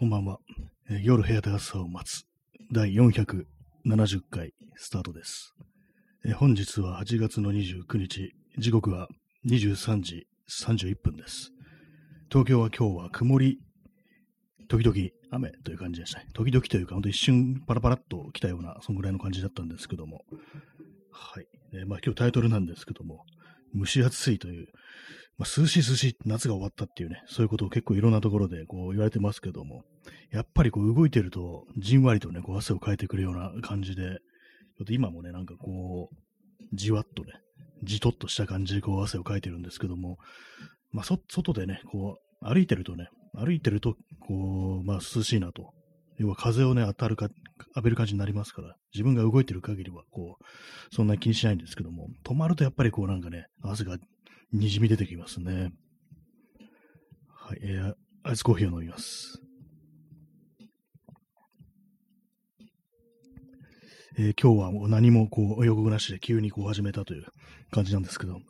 こんばんは。えー夜部屋で朝を待つ第470回スタートです。えー本日は8月の29日、時刻は23時31分です。東京は今日は曇り、時々雨という感じでしたね。時々というか、本当一瞬パラパラっと来たような、そんぐらいの感じだったんですけども。はい。えーまあ今日タイトルなんですけども、蒸し暑いという、まあ、涼しい涼しい夏が終わったっていうね、そういうことを結構いろんなところでこう言われてますけども、やっぱりこう動いてると、じんわりとね、こう汗をかいてくるような感じで、ちょっと今もね、なんかこう、じわっとね、じとっとした感じでこう汗をかいてるんですけども、まあ、外でね、こう、歩いてるとね、歩いてると、こう、まあ、涼しいなと。要は風をね、当たるか、浴びる感じになりますから、自分が動いてる限りは、こう、そんなに気にしないんですけども、止まるとやっぱりこうなんかね、汗がにじみ出てきますね。はい、えー、アイスコーヒーを飲みます。えー今日はもう何もこう予告なしで急にこう始めたという感じなんですけど、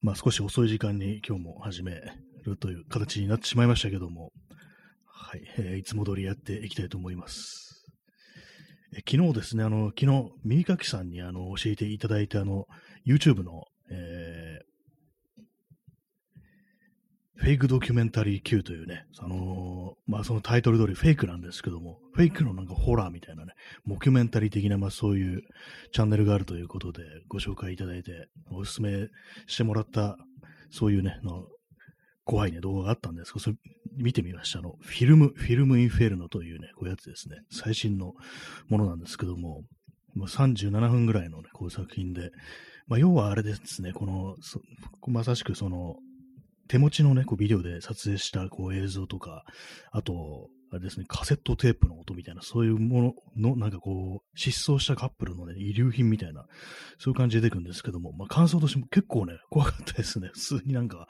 まあ少し遅い時間に今日も始めるという形になってしまいましたけども、はい、えーいつも通りやっていきたいと思います。えー昨日ですね、あの、昨日、耳かきさんにあの教えていただいたあの、YouTube の、えーフェイクドキュメンタリー Q というね、あのーまあそのタイトル通りフェイクなんですけども、フェイクのなんかホラーみたいなね、モキュメンタリー的な、まあそういうチャンネルがあるということでご紹介いただいて、お勧めしてもらった、そういうね、の怖いね、動画があったんですけど、それ見てみました。あの、フィルム、フィルムインフェルノというね、こういうやつですね。最新のものなんですけども、もう37分ぐらいのね、こういう作品で、まあ要はあれですね、この、まさしくその、手持ちのね、こうビデオで撮影したこう映像とか、あと、あれですね、カセットテープの音みたいな、そういうものの、なんかこう、失踪したカップルのね、遺留品みたいな、そういう感じで出てくるんですけども、まあ感想としても結構ね、怖かったですね。普通になんか、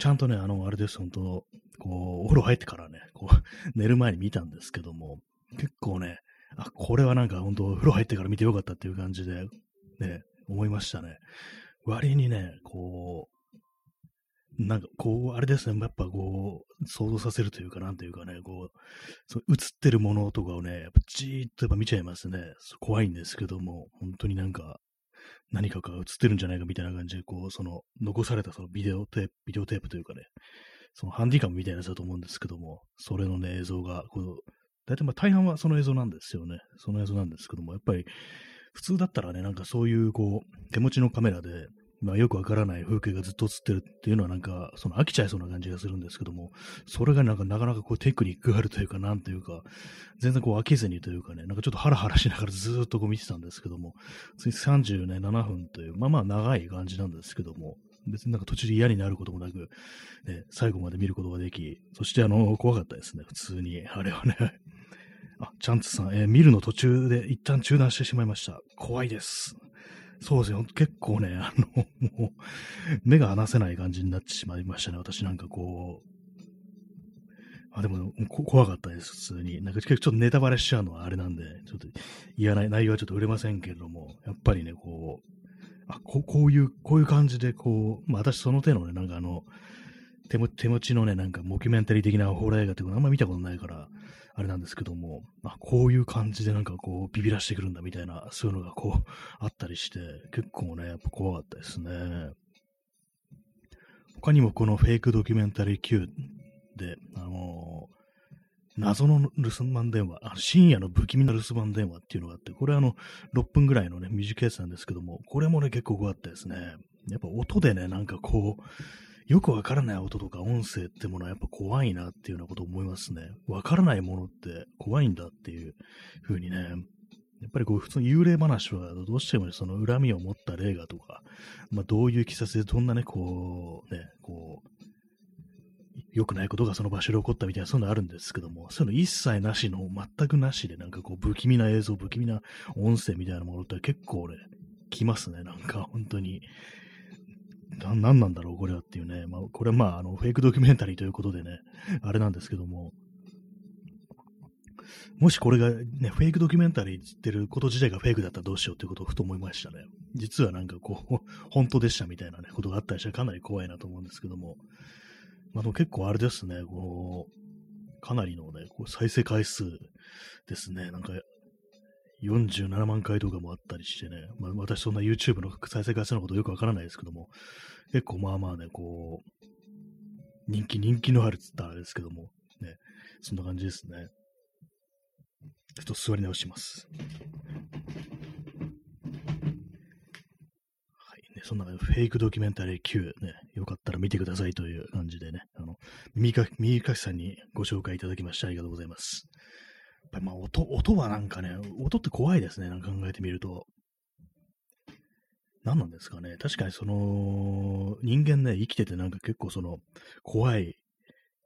ちゃんとね、あの、あれです、本当こう、お風呂入ってからね、こう、寝る前に見たんですけども、結構ね、あ、これはなんか本当、風呂入ってから見てよかったっていう感じで、ね、思いましたね。割にね、こう、なんかこう、あれですね、やっぱこう、想像させるというか、なんというかね、こう、そう映ってるものとかをね、やっぱじーっとやっぱ見ちゃいますね。怖いんですけども、本当になんか、何かが映ってるんじゃないかみたいな感じで、こう、その、残されたそのビデオテープ、ビデオテープというかね、そのハンディカムみたいなやつだと思うんですけども、それのね、映像が、こう、大体まあ大半はその映像なんですよね。その映像なんですけども、やっぱり、普通だったらね、なんかそういう、こう、手持ちのカメラで、まあよくわからない風景がずっと映ってるっていうのはなんか、その飽きちゃいそうな感じがするんですけども、それがなんかなかなかこうテクニックがあるというか、なんというか、全然こう飽きずにというかね、なんかちょっとハラハラしながらずっとこう見てたんですけども、つい37分という、まあまあ長い感じなんですけども、別になんか途中で嫌になることもなく、ね、最後まで見ることができ、そしてあの、怖かったですね、普通に。あれはね。あ、チャンツさん、えー見るの途中で一旦中断してしまいました。怖いです。そうですよ。結構ね、あの、もう、目が離せない感じになってしまいましたね。私なんかこう。あ、でも、怖かったです、普通に。なんか結構ちょっとネタバレしちゃうのはあれなんで、ちょっと言わない、内容はちょっと売れませんけれども、やっぱりね、こう、あ、ここういう、こういう感じで、こう、まあ私その手のね、なんかあの、手手持ちのね、なんかモキュメンタリー的なホラー映画っていうのあんま見たことないから、あれなんですけども、あ、こういう感じでなんかこう、ビビらしてくるんだみたいな、そういうのがこう、あったりして、結構ね、やっぱ怖かったですね。他にもこのフェイクドキュメンタリー Q で、あのー謎の留守番電話、あ深夜の不気味な留守番電話っていうのがあって、これあの、6分ぐらいのね、短いやつなんですけども、これもね、結構怖かったですね。やっぱ音でね、なんかこう、よくわからない音とか音声ってものはやっぱ怖いなっていうようなこと思いますね。わからないものって怖いんだっていう風にね、やっぱりこう普通に幽霊話はどうしてもその恨みを持った霊がとか、まあどういういきさでどんなね、こう、ね、こう、良くないことがその場所で起こったみたいな、そういうのあるんですけども、そういうの一切なしの、全くなしで、なんかこう、不気味な映像、不気味な音声みたいなものって結構ね、来ますね、なんか本当に。な何なんだろう、これはっていうね。まあ、これはまあ、あの、フェイクドキュメンタリーということでね、あれなんですけども、もしこれがね、フェイクドキュメンタリーって言ってること自体がフェイクだったらどうしようっていうことをふと思いましたね。実はなんかこう、本当でしたみたいなね、ことがあったりしたらかなり怖いなと思うんですけども、まあでも結構あれですね、こう、かなりのね、こう再生回数ですね。なんか、47万回とかもあったりしてね、まあ、私そんな YouTube の再生回数のことよくわからないですけども、結構まあまあね、こう、人気、人気のあるっつったらあれですけども、ね、そんな感じですね。ちょっと座り直します。はいね、そんなフェイクドキュメンタリー Q ね、よかったら見てくださいという感じでね、あの、耳か耳かきさんにご紹介いただきましてありがとうございます。ぱりまあ音、音はなんかね、音って怖いですね、なんか考えてみると。何なんですかね。確かにその、人間ね、生きててなんか結構その、怖い、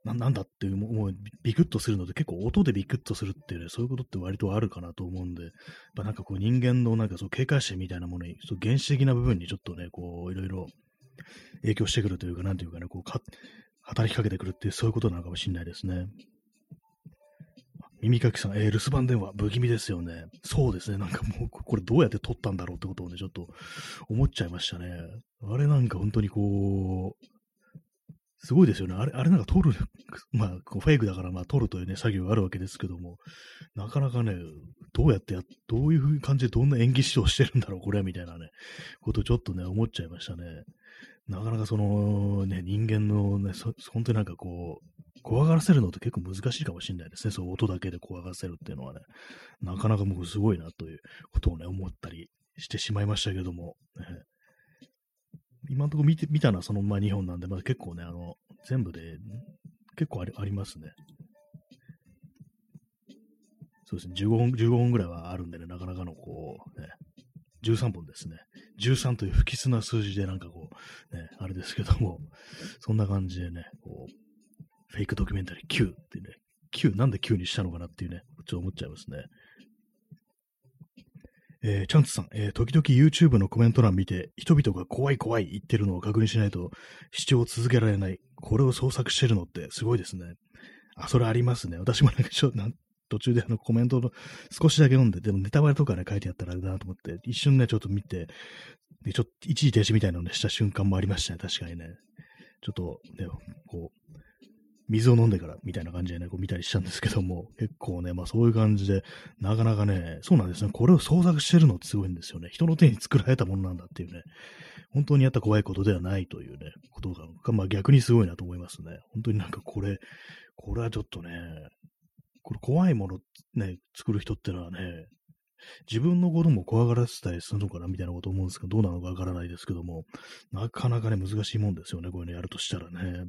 ななんだっていう、もうビクッとするので、結構音でビクッとするっていうね、そういうことって割とあるかなと思うんで、やっぱなんかこう人間のなんかそう警戒心みたいなものに、ちょっと原始的な部分にちょっとね、こう、いろいろ影響してくるというか、なんていうかね、こうか、働きかけてくるっていう、そういうことなのかもしれないですね。耳かきさん、えー、留守番電話、不気味ですよね。そうですね。なんかもう、これどうやって撮ったんだろうってことをね、ちょっと思っちゃいましたね。あれなんか本当にこう、すごいですよね。あれ、あれなんか撮る、まあ、フェイクだからまあ撮るというね、作業があるわけですけども、なかなかね、どうやってや、どういう感じでどんな演技指導してるんだろう、これ、みたいなね、ことちょっとね、思っちゃいましたね。なかなかそのね、人間のね、本当になんかこう、怖がらせるのって結構難しいかもしれないですね。そう音だけで怖がらせるっていうのはね、なかなかもうすごいなということをね、思ったりしてしまいましたけども、ね、今のところ見て見たのはそのま2本なんで、まあ、結構ね、あの、全部で結構ありありますね。そうですね、15本、15本ぐらいはあるんでね、なかなかのこう、ね、13本ですね。13という不吉な数字でなんかこう、ね、あれですけども、そんな感じでね、こう、フェイクドキュメンタリー Q ってね、Q なんで Q にしたのかなっていうね、ちょっと思っちゃいますね。えー、チャンツさん、えー、時々 YouTube のコメント欄見て、人々が怖い怖い言ってるのを確認しないと視聴を続けられない。これを創作してるのってすごいですね。あ、それありますね。私もなんかちょっと、途中であのコメントの少しだけ読んで、でもネタバレとかね書いてあったらあれだなと思って、一瞬ね、ちょっと見て、でちょっと一時停止みたいなのね、した瞬間もありましたね、確かにね。ちょっとね、こう、水を飲んでからみたいな感じでね、こう見たりしたんですけども、結構ね、まあそういう感じで、なかなかね、そうなんですね、これを創作してるのってすごいんですよね。人の手に作られたものなんだっていうね、本当にやった怖いことではないというね、ことが、まあ逆にすごいなと思いますね。本当になんかこれ、これはちょっとね、これ怖いものね、作る人ってのはね、自分のことも怖がらせたりするのかなみたいなこと思うんですけど、どうなのかわからないですけども、なかなかね、難しいもんですよね、こういうのやるとしたらね。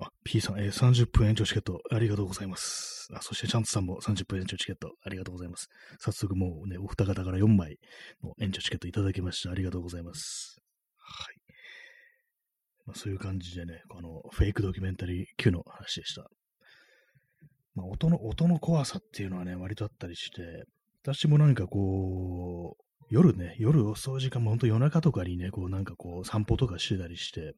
あ、P さん、えー、30分延長チケットありがとうございます。あ、そしてチャンツさんも30分延長チケットありがとうございます。早速もうね、お二方から4枚の延長チケットいただきました。ありがとうございます。はい。まあ、そういう感じでね、このフェイクドキュメンタリー級の話でした。まあ、音の、音の怖さっていうのはね、割とあったりして、私もなんかこう、夜ね、夜遅い時間も本当夜中とかにね、こうなんかこう散歩とかしてたりして、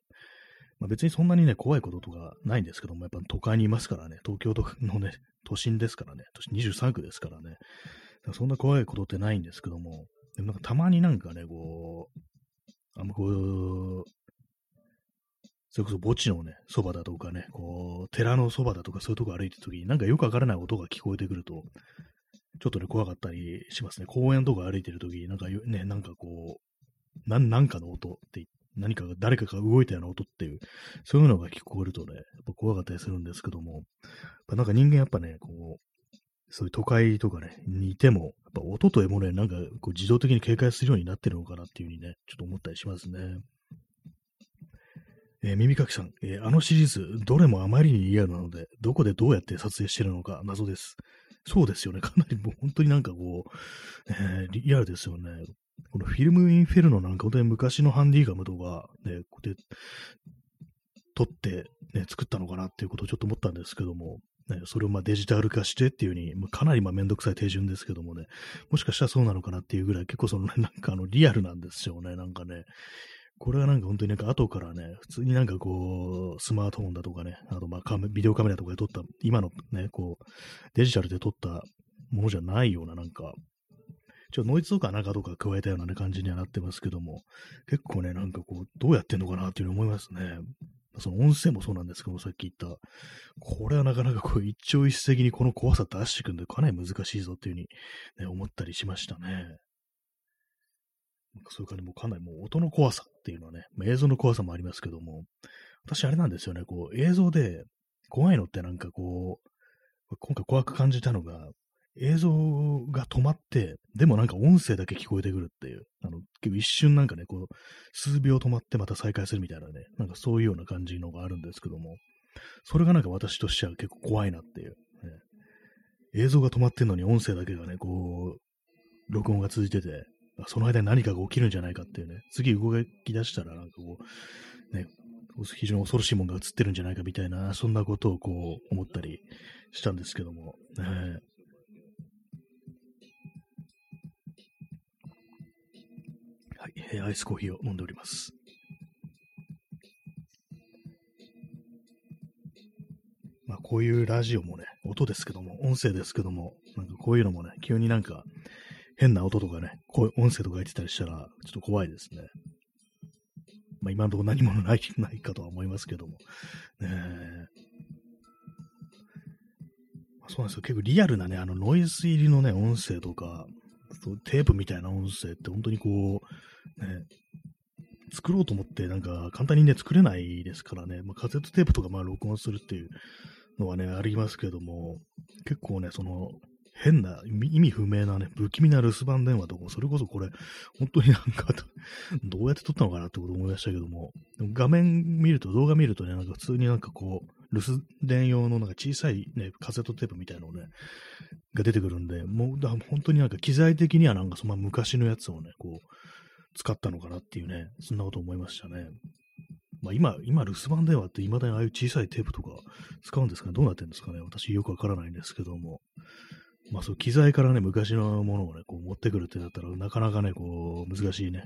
まあ、別にそんなにね、怖いこととかないんですけども、やっぱ都会にいますからね、東京のね、都心ですからね、都心23区ですからね、らそんな怖いことってないんですけども、でもなんかたまになんかね、こう、あんまこう、それこそ墓地のね、そばだとかね、こう、寺のそばだとかそういうとこ歩いてるときに、なんかよくわからない音が聞こえてくると、ちょっとね、怖かったりしますね。公園とか歩いてるときに、なんかね、なんかこう、なん、なんかの音って何かが、誰かが動いたような音っていう、そういうのが聞こえるとね、やっぱ怖かったりするんですけども、なんか人間やっぱね、こう、そういう都会とかね、にいても、やっぱ音というものになんかこう自動的に警戒するようになってるのかなっていうふうにね、ちょっと思ったりしますね。えー、耳かきさん、えー、あのシリーズ、どれもあまりにリアルなので、どこでどうやって撮影してるのか謎です。そうですよね。かなりもう本当になんかこう、えー、リアルですよね。このフィルムインフェルノなんか本当に昔のハンディガムとか、ね、こうやって撮って、ね、作ったのかなっていうことをちょっと思ったんですけども、ね、それをまあデジタル化してっていうに、まあかなりまあめんどくさい手順ですけどもね、もしかしたらそうなのかなっていうぐらい結構その、ね、なんかあのリアルなんですよね、なんかね。これはなんか本当になんか後からね、普通になんかこう、スマートフォンだとかね、あとまあビデオカメラとかで撮った、今のね、こう、デジタルで撮ったものじゃないようななんか、ちょっとノイズとか中とか加えたような、ね、感じにはなってますけども、結構ね、なんかこう、どうやってんのかなっていうふうに思いますね。その音声もそうなんですけども、さっき言った、これはなかなかこう一朝一夕にこの怖さ出していくんで、かなり難しいぞっていうふうに、ね、思ったりしましたね。そういう感じもかなりもう音の怖さっていうのはね、まあ、映像の怖さもありますけども、私あれなんですよね、こう映像で怖いのってなんかこう、今回怖く感じたのが、映像が止まって、でもなんか音声だけ聞こえてくるっていう、あの、結構一瞬なんかね、こう、数秒止まってまた再開するみたいなね、なんかそういうような感じのがあるんですけども、それがなんか私としては結構怖いなっていう、ね、映像が止まってんのに音声だけがね、こう、録音が続いてて、その間に何かが起きるんじゃないかっていうね、次動き出したらなんかこう、ね、非常に恐ろしいものが映ってるんじゃないかみたいな、そんなことをこう思ったりしたんですけども、ね、はい、アイスコーヒーを飲んでおります。まあ、こういうラジオもね、音ですけども、音声ですけども、なんかこういうのもね、急になんか変な音とかね、こういう音声とか入ってたりしたら、ちょっと怖いですね。まあ、今のところ何もない ないかとは思いますけども。ねそうなんですよ。結構リアルなね、あのノイズ入りのね、音声とか、テープみたいな音声って本当にこう、ね、作ろうと思ってなんか簡単にね、作れないですからね、まあ、カセットテープとかまあ録音するっていうのはね、ありますけども、結構ね、その、変な、意味不明なね、不気味な留守番電話とか、それこそこれ、本当になんか、どうやって撮ったのかなってこと思いましたけども、も画面見ると、動画見るとね、なんか普通になんかこう、留守電用のなんか小さいね、カセットテープみたいなのね、が出てくるんで、もう、だ本当になんか機材的にはなんかその昔のやつをね、こう、使ったのかなっていうね、そんなこと思いましたね。まあ今、今、留守番電話って未だにああいう小さいテープとか使うんですかね？どうなってるんですかね？私よくわからないんですけども。まあそう、機材からね、昔のものをね、こう持ってくるってなったら、なかなかね、こう、難しいね。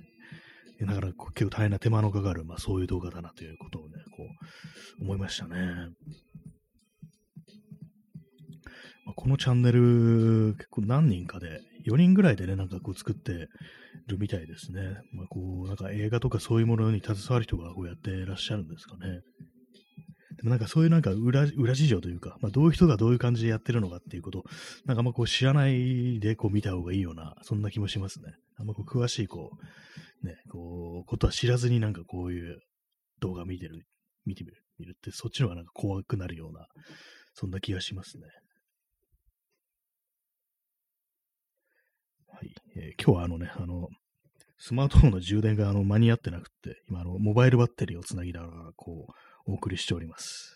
だから結構大変な手間のかかる、まあそういう動画だなということをね、こう、思いましたね。まあ、このチャンネル、結構何人かで、4人ぐらいでね、なんかこう作ってるみたいですね。まあこう、なんか映画とかそういうものに携わる人がこうやってらっしゃるんですかね。でもなんかそういうなんか裏裏事情というか、まあ、どういう人がどういう感じでやってるのかっていうこと、なんかあんまこう知らないでこう見た方がいいような、そんな気もしますね。あんまこう詳しいこう、ね、こう、ことは知らずになんかこういう動画見てる、見てみる、見るって、そっちの方がなんか怖くなるような、そんな気がしますね。はい。えー、今日はあのね、あの、スマートフォンの充電があの間に合ってなくて、今あの、モバイルバッテリーをつなぎながら、こう、お送りしております。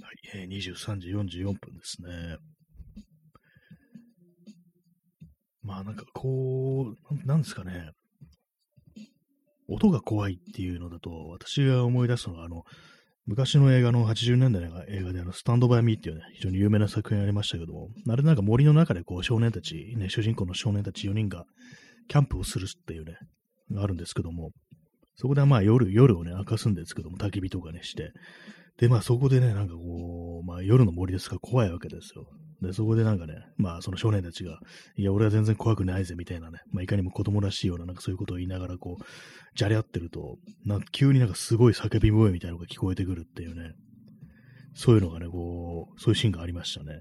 はい、えー、23時44分ですね。まあなんかこう、なんですかね。音が怖いっていうのだと、私が思い出すのは、あの、昔の映画の80年代の映画であの、スタンドバイミーっていうね、非常に有名な作品ありましたけども、あれなんか森の中でこう少年たち、ね、主人公の少年たち4人がキャンプをするっていうね、があるんですけども、そこでまあ夜、夜をね、明かすんですけども、焚き火とかねして、で、まあそこでね、なんかこう、まあ夜の森ですから怖いわけですよ。で、そこでなんかね、まあその少年たちが、いや、俺は全然怖くないぜ、みたいなね、まあいかにも子供らしいような、なんかそういうことを言いながらこう、じゃれ合ってると、な急になんかすごい叫び声みたいなのが聞こえてくるっていうね、そういうのがね、こう、そういうシーンがありましたね。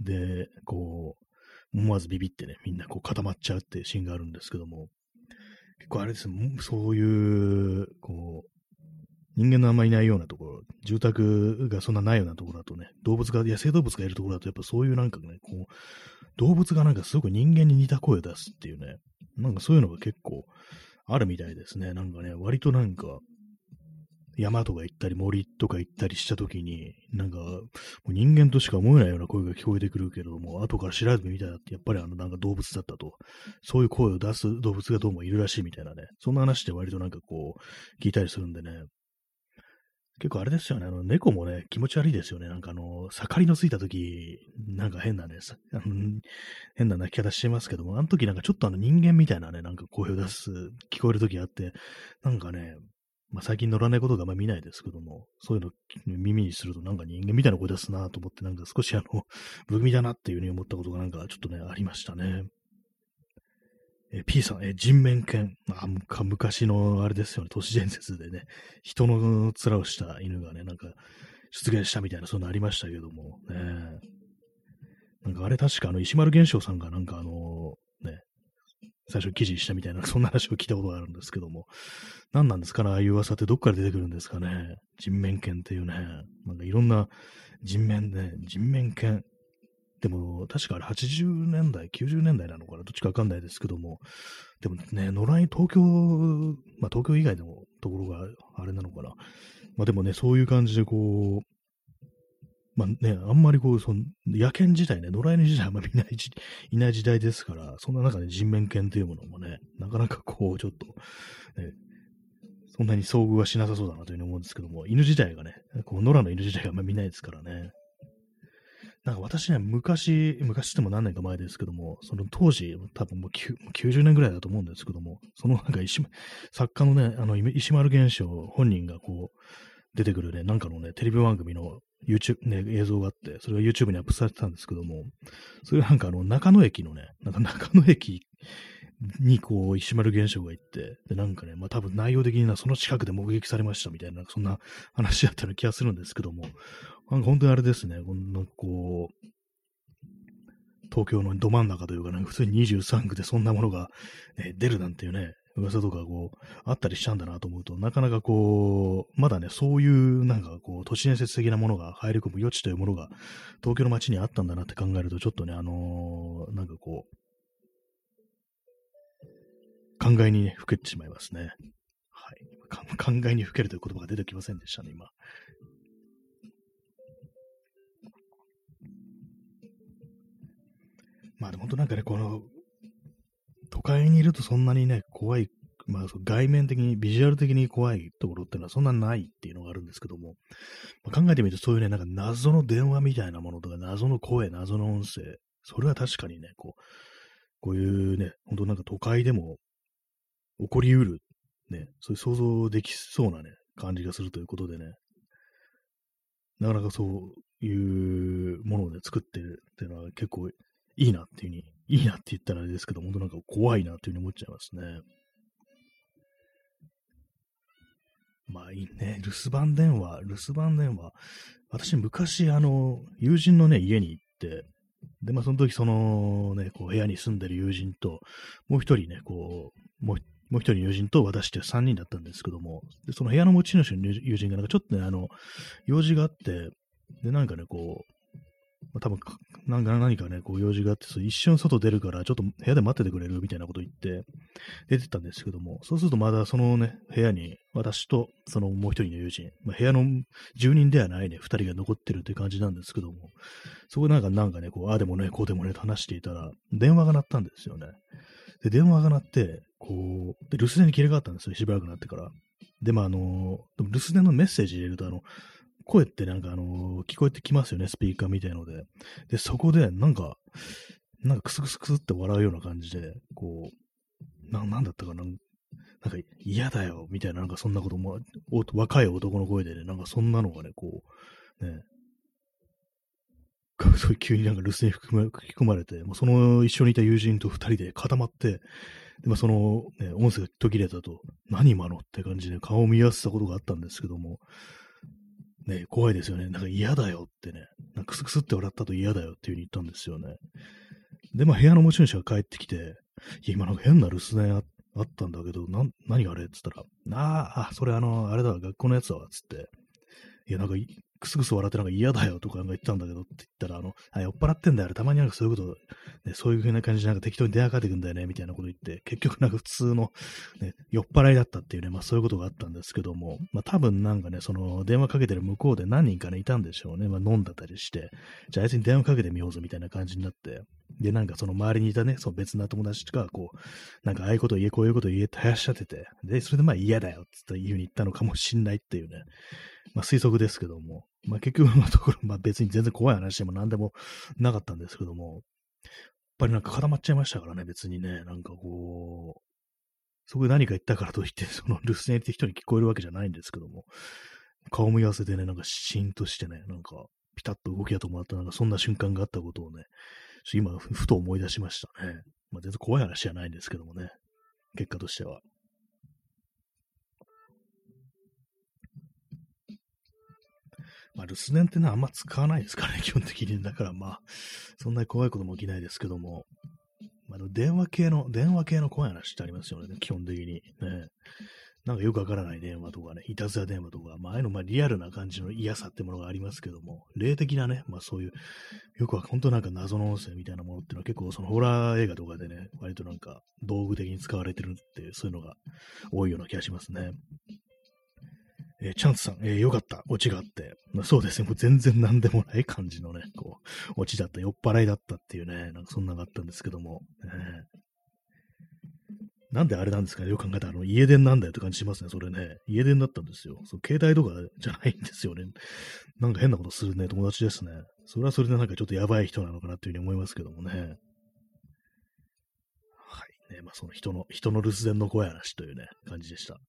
で、こう、思わずビビってね、みんなこう固まっちゃうっていうシーンがあるんですけども、結構あれですね、そういう、こう、人間のあんまりいないようなところ、住宅がそんなないようなところだとね、動物が、野生動物がいるところだと、やっぱそういうなんかね、こう、動物がなんかすごく人間に似た声を出すっていうね、なんかそういうのが結構あるみたいですね。なんかね、割となんか、山とか行ったり森とか行ったりした時に、なんか、人間としか思えないような声が聞こえてくるけども、後から調べてみたら、やっぱりあの、なんか動物だったと、そういう声を出す動物がどうもいるらしいみたいなね、そんな話で割となんかこう、聞いたりするんでね、結構あれですよね、あの、猫もね、気持ち悪いですよね。なんかあの、盛りのついた時、なんか変なね、あの 変な鳴き方してますけども、あの時なんかちょっとあの人間みたいなね、なんか声を出す、聞こえる時あって、なんかね、まあ、最近乗らないことがあんま見ないですけども、そういうの耳にするとなんか人間みたいな声出すなと思って、なんか少しあの、不気味だなっていうふうに思ったことがなんかちょっとね、ありましたね。え P さん、え人面犬。あ昔のあれですよね、都市伝説でね、人の面をした犬がね、なんか出現したみたいな、そんなありましたけども、ね。なんかあれ確かあの、石丸玄昌さんがなんかあの、最初記事したみたいな、そんな話を聞いたことがあるんですけども、何なんですかね、ああいう噂ってどっから出てくるんですかね。人面犬っていうね、なんかいろんな人面ね、人面犬。でも、確かあれ80年代、90年代なのかなどっちかわかんないですけども、でもね、野良に東京、まあ東京以外のところがあれなのかな。まあでもね、そういう感じでこう、まあね、あんまりこう、その、野犬自体ね、野良犬自体あんまりいないいない時代ですから、そんな中で人面犬というものもね、なかなかこう、ちょっと、ね、そんなに遭遇はしなさそうだなというふうに思うんですけども、犬自体がね、こう野良の犬自体があんまり見ないですからね。なんか私ね、昔、昔っても何年か前ですけども、その当時、多分もう90年ぐらいだと思うんですけども、そのなんか石、作家のね、あの、石丸玄昌本人がこう、出てくるね、なんかのね、テレビ番組の YouTube、ね、映像があって、それが YouTube にアップされてたんですけども、それなんかあの、中野駅のね、なんか中野駅にこう、石丸現象が行って、で、なんかね、まあ多分内容的にはその近くで目撃されましたみたいな、そんな話だったような気がするんですけども、なんか本当にあれですね、こんなこう、東京のど真ん中というかね、普通に23区でそんなものが、ね、出るなんていうね、噂とかこう、あったりしたんだなと思うと、なかなかこう、まだね、そういうなんかこう、都市伝説的なものが入り込む余地というものが、東京の街にあったんだなって考えると、ちょっとね、あのー、なんかこう、考えに、ね、ふけてしまいますね。はい。考えにふけるという言葉が出てきませんでしたね、今。まあでも本当なんかね、この都会にいるとそんなにね、怖い、まあ、外面的に、ビジュアル的に怖いところっていうのはそんなないっていうのがあるんですけども、まあ、考えてみるとそういうね、なんか謎の電話みたいなものとか、謎の声、謎の音声、それは確かにね、こう、こういうね、本当なんか都会でも起こりうる、ね、そういう想像できそうなね、感じがするということでね、なかなかそういうものをね、作ってるっていうのは結構いいなっていううにいいなって言ったらあれですけど、本当なんか怖いなっていうふうに思っちゃいますね。まあいいね。留守番電話、留守番電話。私昔、あの、友人のね、家に行って、で、まあその時そのね、こう部屋に住んでる友人と、もう一人ね、こう、もうもう一人友人と私って3人だったんですけども、でその部屋の持ち主の友人がなんかちょっとね、あの、用事があって、で、なんかね、こう、まあ、多分なんか何かね、こう用事があって、一瞬外出るから、ちょっと部屋で待っててくれるみたいなこと言って、出てったんですけども、そうするとまだそのね、部屋に、私とそのもう一人の友人、まあ、部屋の住人ではないね、二人が残ってるって感じなんですけども、そこでなんか、なんかね、こう、ああでもね、こうでもね、と話していたら、電話が鳴ったんですよね。で、電話が鳴って、こう、で、留守電に切り替わったんですよ、しばらくなってから。で、まあ、あの、留守電のメッセージ入れると、あの、声ってなんかあの、聞こえてきますよね、スピーカーみたいので。で、そこで、なんか、なんかクスクスクスって笑うような感じで、こう、な、なんだったかな、なんか嫌だよ、みたいな、なんかそんなことも、若い男の声でね、なんかそんなのがね、こう、ね、そう急になんか留守に吹き込まれて、もうその一緒にいた友人と二人で固まって、で、まあ、その、ね、音声が途切れたと、何今のって感じで顔を見合わせたことがあったんですけども、ね、怖いですよね。なんか嫌だよってね、なんかクスクスって笑ったと嫌だよっていう風に言ったんですよね。で、まあ部屋の持ち主が帰ってきて、いや、今なんか変な留守電あったんだけど、な、何あれ？って言ったら、ああ、それあの、あれだわ、学校のやつだわ、つって。いや、なんかくすぐす笑ってなんか嫌だよとかなんか言ったんだけどって言ったら、あの、あ、酔っ払ってんだよ。たまになんかそういうこと、ね、そういう風な感じでなんか適当に電話かけてくんだよね、みたいなこと言って、結局なんか普通の、ね、酔っ払いだったっていうね、まあそういうことがあったんですけども、まあ多分なんかね、その電話かけてる向こうで何人かね、いたんでしょうね。まあ飲んだたりして、じゃああいつに電話かけてみようぞみたいな感じになって、で、なんかその周りにいたね、その別な友達が、こう、なんかああいうこと言え、こういうこと言えってはやしちゃってて、で、それでまあ嫌だよっていうに言ったのかもしんないっていうね、まあ推測ですけども、まあ結局のところ、まあ別に全然怖い話でも何でもなかったんですけども、やっぱりなんか固まっちゃいましたからね、別にね、なんかこう、そこで何か言ったからといって、その留守電って人に聞こえるわけじゃないんですけども、顔見合わせてね、なんかシーンとしてね、なんかピタッと動きが止まった、なんかそんな瞬間があったことをね、今、ふと思い出しましたね。まあ、全然怖い話じゃないんですけどもね。結果としては。まあ、留守電ってのはあんま使わないですからね、基本的に。だからまあ、そんなに怖いことも起きないですけども、まあ、電話系の、電話系の怖い話ってありますよね、基本的に。ね。なんかよくわからない電話とかね、いたずら電話とか、まあ、ああいうの、まあ、リアルな感じの嫌さってものがありますけども、霊的なね、まあ、そういう、よくは本当なんか謎の音声みたいなものっていうのは結構そのホラー映画とかでね、割となんか道具的に使われてるって、そういうのが多いような気がしますね。えー、チャンスさん、えー、よかった、オチがあって。まあ、そうですね、もう全然なんでもない感じのね、こう、オチだった、酔っ払いだったっていうね、なんかそんなのがあったんですけども、えー、なんであれなんですかね、よく考えたら、あの、家電なんだよって感じしますね、それね。家電だったんですよ。そう携帯とかじゃないんですよね。なんか変なことするね、友達ですね。それはそれでなんかちょっとやばい人なのかなっていうふうに思いますけどもね。はい。ね、まあその人の、人の留守電の怖い話というね、感じでした。ね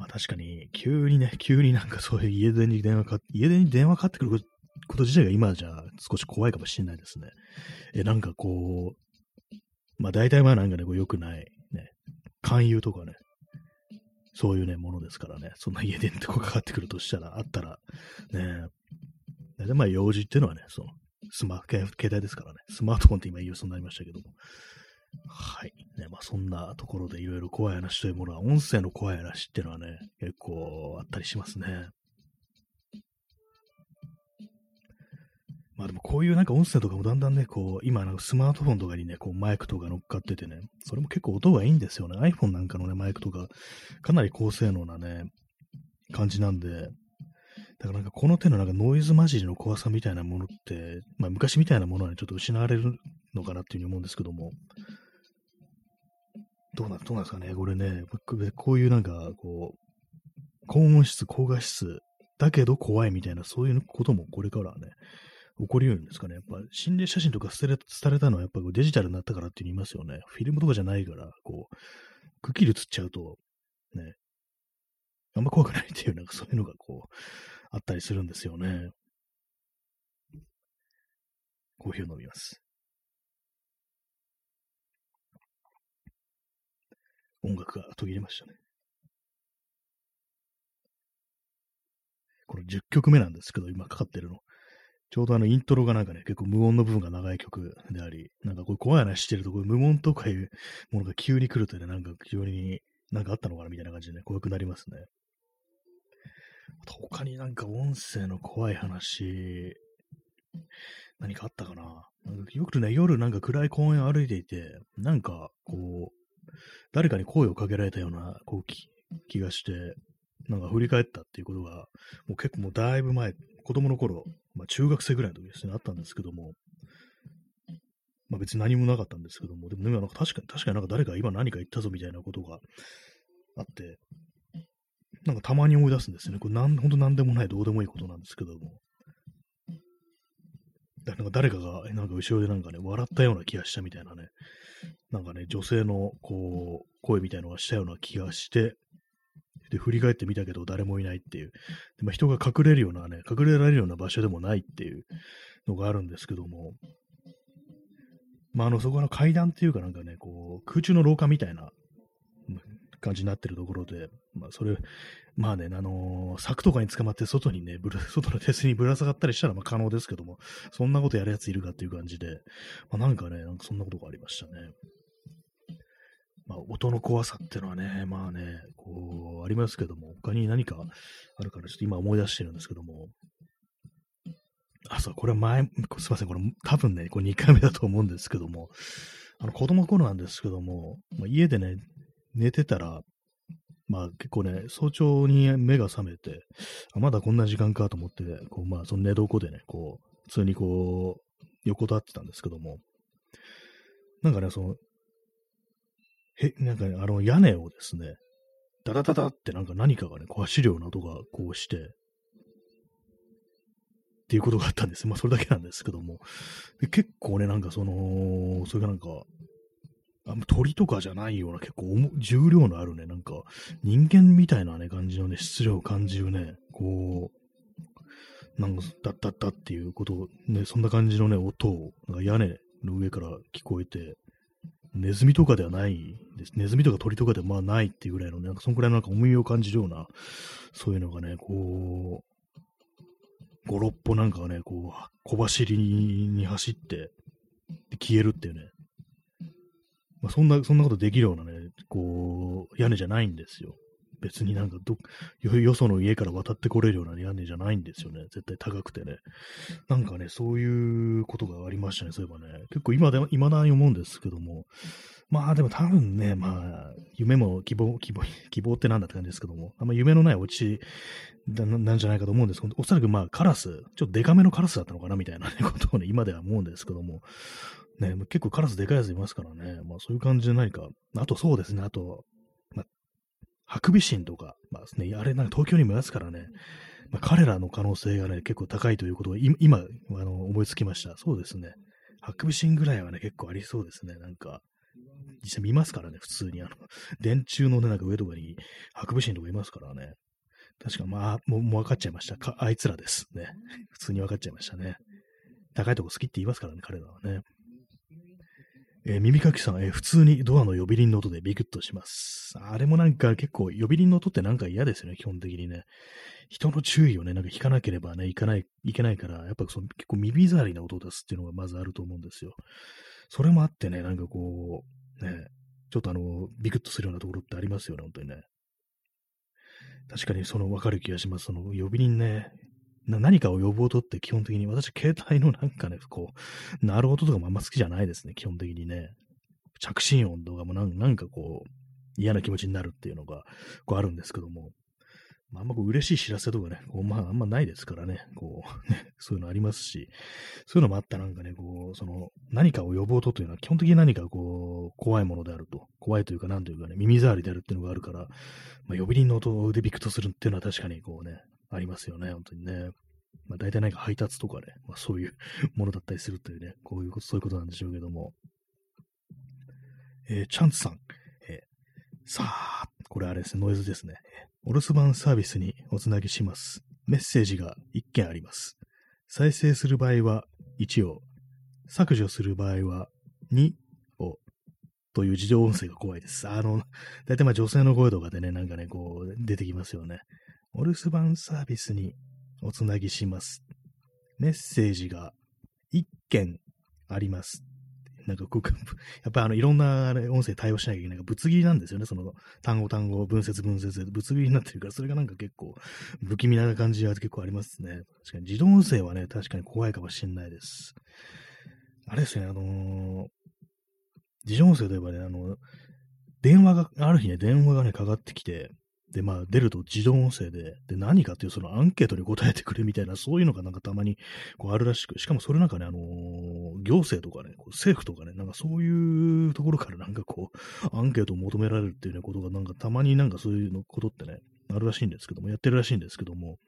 まあ確かに、急にね、急になんかそういう家電に電話か、家電に電話かかってくること自体が今じゃ少し怖いかもしれないですね。え、なんかこう、まあ大体まあなんかね、こう良くない、ね、勧誘とかね、そういうね、ものですからね、そんな家電ってこうかかってくるとしたら、あったら、ね、でまあ用事っていうのはね、その、スマ携帯ですからね、スマートフォンって今言うそうになりましたけども、はい。ね、まあそんなところでいろいろ怖い話というものは、音声の怖い話っていうのはね、結構あったりしますね。まあでもこういうなんか音声とかもだんだんね、こう、今なんかスマートフォンとかにね、こうマイクとか乗っかっててね、それも結構音がいいんですよね。iPhone なんかのね、マイクとか、かなり高性能なね、感じなんで、だからなんかこの手のなんかノイズ混じりの怖さみたいなものって、まあ昔みたいなものは、ね、ちょっと失われるのかなっていうふうに思うんですけども、どうな、どうなんですかね、これね、こういうなんか、こう、高音質、高画質、だけど怖いみたいな、そういうこともこれからはね、起こり得るんですかね。やっぱ心霊写真とか捨てされたのはやっぱデジタルになったからって言いますよね。フィルムとかじゃないから、こう、くっきり映っちゃうと、ね、あんま怖くないっていう、なんかそういうのがこう、あったりするんですよね。コーヒーを飲みます。音楽が途切れましたね。これ10曲目なんですけど、今かかってるの。ちょうどあのイントロがなんかね、結構無音の部分が長い曲であり、なんかこう怖い話してると、こう無音とかいうものが急に来るとね、なんか急になんかあったのかなみたいな感じでね、怖くなりますね。他になんか音声の怖い話、何かあったかなよくね、夜なんか暗い公園歩いていて、なんかこう、誰かに声をかけられたようなこう気がして、なんか振り返ったっていうことが、もう結構もうだいぶ前、子供の頃、まあ中学生ぐらいの時ですね、あったんですけども、まあ別に何もなかったんですけども、でも、ね、なんか確かに、確かになんか誰か今何か言ったぞみたいなことがあって、なんかたまに思い出すんですね。これなん、ほんとなんでもない、どうでもいいことなんですけども。なんか誰かが、なんか後ろでなんかね、笑ったような気がしたみたいなね。なんかね、女性の、こう、声みたいなのがしたような気がして、で、振り返ってみたけど誰もいないっていう。でまあ、人が隠れるようなね、隠れられるような場所でもないっていうのがあるんですけども、まあ、あの、そこの階段っていうかなんかね、こう、空中の廊下みたいな感じになってるところで、まあ、それ、まあね、あのー、柵とかに捕まって外にね、外の手すりにぶら下がったりしたらまあ可能ですけども、そんなことやるやついるかっていう感じで、まあ、なんかね、なんかそんなことがありましたね。まあ、音の怖さっていうのはね、まあね、こう、ありますけども、他に何かあるから、ちょっと今思い出してるんですけども、あ、そう、これは前、すいません、これ多分ね、これ2回目だと思うんですけども、あの、子供の頃なんですけども、まあ、家でね、寝てたら、まあ結構ね、早朝に目が覚めて、あまだこんな時間かと思って、こうまあその寝床でね、こう、普通にこう、横たってたんですけども、なんかね、その、へ、なんかね、あの屋根をですね、ダダダダってなんか何かがね、こう走るような音がこうして、っていうことがあったんです。まあそれだけなんですけども、結構ね、なんかその、それがなんか、あ鳥とかじゃないような結構重量のあるね、なんか人間みたいなね、感じのね、質量を感じるね、こう、なんか、だったったっていうこと、ね、そんな感じのね、音を、なんか屋根の上から聞こえて、ネズミとかではないです。ネズミとか鳥とかではまあないっていうぐらいの、ね、なんかそんくらいのなんか重みを感じるような、そういうのがね、こう、5、6歩なんかがね、こう、小走りに走って、消えるっていうね。まあ、そんな、そんなことできるようなね、こう、屋根じゃないんですよ。別になんかど、よその家から渡ってこれるような屋根じゃないんですよね。絶対高くてね。なんかね、そういうことがありましたね、そういえばね。結構今で、今だに思うんですけども。まあでも多分ね、まあ、夢も希望、希望、希望ってなんだって感じですけども、あんま夢のないオチなんじゃないかと思うんですけど、おそらくまあカラス、ちょっとデカめのカラスだったのかなみたいな、ね、ことをね、今では思うんですけども、ね、結構カラスでかいやついますからね、まあそういう感じで何か、あとそうですね、あと、まあ、ハクビシンとか、まあね、あれなんか東京にもいますからね、まあ、彼らの可能性がね、結構高いということを今、あの思いつきました。そうですね。ハクビシンぐらいはね、結構ありそうですね。なんか、実際見ますからね、普通に。あの、電柱のね、なんか上とかに、ハクビシンとかいますからね。確か、まあ、もう、もう分かっちゃいました。か、あいつらですね。普通に分かっちゃいましたね。高いとこ好きって言いますからね、彼らはね。えー、耳かきさん、えー、普通にドアの呼び鈴の音でビクッとします。あれもなんか結構呼び鈴の音ってなんか嫌ですよね、基本的にね。人の注意をね、なんか引かなければね、いかない、いけないから、やっぱその結構耳障りな音を出すっていうのがまずあると思うんですよ。それもあってね、なんかこう、ね、ちょっとあの、ビクッとするようなところってありますよね、本当にね。確かにそのわかる気がします。その呼び鈴ね、何かを呼ぶ音って基本的に、私、携帯のなんかね、こう、鳴る音とかもあんま好きじゃないですね、基本的にね。着信音とかもなんかこう、嫌な気持ちになるっていうのが、こうあるんですけども。まあ、あんまこう嬉しい知らせとかね、こうまあ、あんまないですからね、こう、ね、そういうのありますし、そういうのもあったなんかね、こう、その、何かを呼ぶ音というのは基本的に何かこう、怖いものであると、怖いというか、なんというかね、耳障りであるっていうのがあるから、まあ、呼び鈴の音でビクとするっていうのは確かにこうね、ありますよね、本当にね。まあ、大体何か配達とかね、まあ、そういう ものだったりするというね、こういうこと、そういうことなんでしょうけども。えー、チャンツさん。えー、さあ、これあれですね、ノイズですね。お留守番サービスにおつなぎします。メッセージが1件あります。再生する場合は1を、削除する場合は2を、という自動音声が怖いです。あの、大体まあ女性の声とかでね、なんかね、こう、出てきますよね。お留守番サービスにおつなぎします。メッセージが1件あります。なんかこう、やっぱあの、いろんな音声対応しなきゃいけないから、ぶつ切りなんですよね。その、単語単語、分節分節で、ぶつ切りになってるから、それがなんか結構、不気味な感じが結構ありますね。確かに、自動音声はね、確かに怖いかもしれないです。あれですね、あのー、自動音声といえばね、あの、電話が、ある日ね、電話がね、かかってきて、で、まあ、出ると自動音声で、で、何かっていうそのアンケートに答えてくれみたいな、そういうのがなんかたまにこうあるらしく、しかもそれなんかね、あのー、行政とかね、政府とかね、なんかそういうところからなんかこう、アンケートを求められるっていうね、ことがなんかたまになんかそういうのことってね、あるらしいんですけども、やってるらしいんですけども、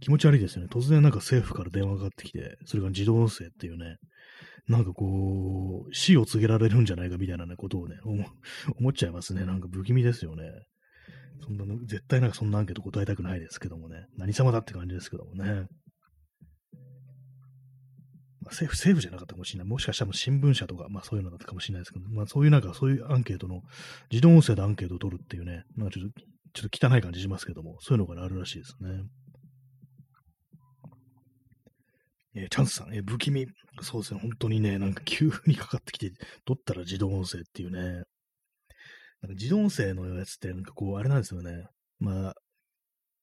気持ち悪いですよね。突然なんか政府から電話がかかってきて、それが自動音声っていうね、なんかこう、死を告げられるんじゃないかみたいな、ことをね、思っちゃいますね。なんか不気味ですよね。そんなの、絶対なんかそんなアンケート答えたくないですけどもね。何様だって感じですけどもね。まあ、政府、政府じゃなかったかもしれない。もしかしたら新聞社とか、まあそういうのだったかもしれないですけど、まあそういうなんかそういうアンケートの、自動音声でアンケートを取るっていうね、なんかちょっと、ちょっと汚い感じしますけども、そういうのがあるらしいですね。えー、チャンスさん、えー、不気味。そうですね、本当にね、なんか急にかかってきて、取ったら自動音声っていうね、なんか自動音声のやつって、なんかこう、あれなんですよね。まあ、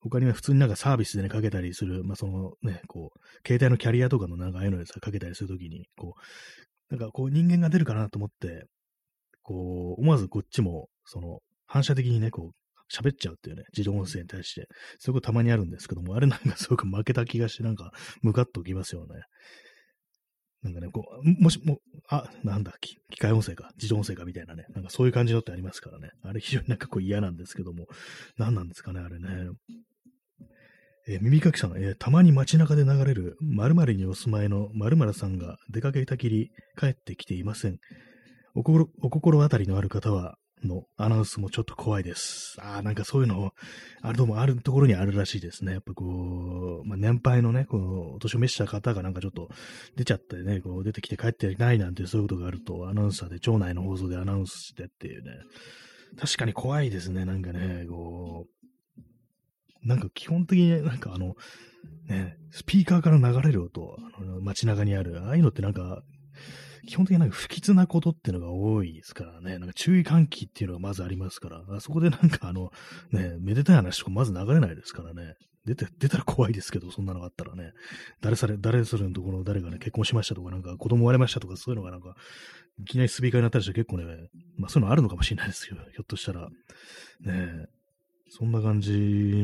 他には普通になんかサービスでね、かけたりする、まあそのね、こう、携帯のキャリアとかのなんかああいうのやつかけたりするときに、こう、なんかこう人間が出るかなと思って、こう、思わずこっちも、その、反射的にね、こう、喋っちゃうっていうね、自動音声に対して、そういうことたまにあるんですけども、あれなんかすごく負けた気がして、なんか、ムカッときますよね。なんかね、こう、もし、も、あ、なんだ、機械音声か、自動音声かみたいなね、なんかそういう感じのってありますからね。あれ非常になんかこう嫌なんですけども、何なんですかね、あれね。えー、耳かきさん、えー、たまに街中で流れる〇〇にお住まいの〇〇さんが出かけたきり帰ってきていません。お心お心当たりのある方は、のアナウンスもちょっと怖いです。ああ、なんかそういうの、あるともあるところにあるらしいですね。やっぱこう、まあ、年配のね、こう、お年を召した方がなんかちょっと出ちゃってね、こう出てきて帰ってないなんてそういうことがあると、アナウンサーで、町内の放送でアナウンスしてっていうね、確かに怖いですね、なんかね、こう、なんか基本的になんかあの、ね、スピーカーから流れる音、あの街中にある、ああいうのってなんか、基本的になんか不吉なことっていうのが多いですからね、なんか注意喚起っていうのがまずありますから、あそこでなんかあの、ね、めでたい話とかまず流れないですからね、出て、出たら怖いですけど、そんなのがあったらね、誰され、誰それのところ誰がね、結婚しましたとか、なんか子供割れましたとか、そういうのがなんか、いきなりスピーカーになったりして結構ね、まあそういうのあるのかもしれないですよ、ひょっとしたら。ね。そんな感じ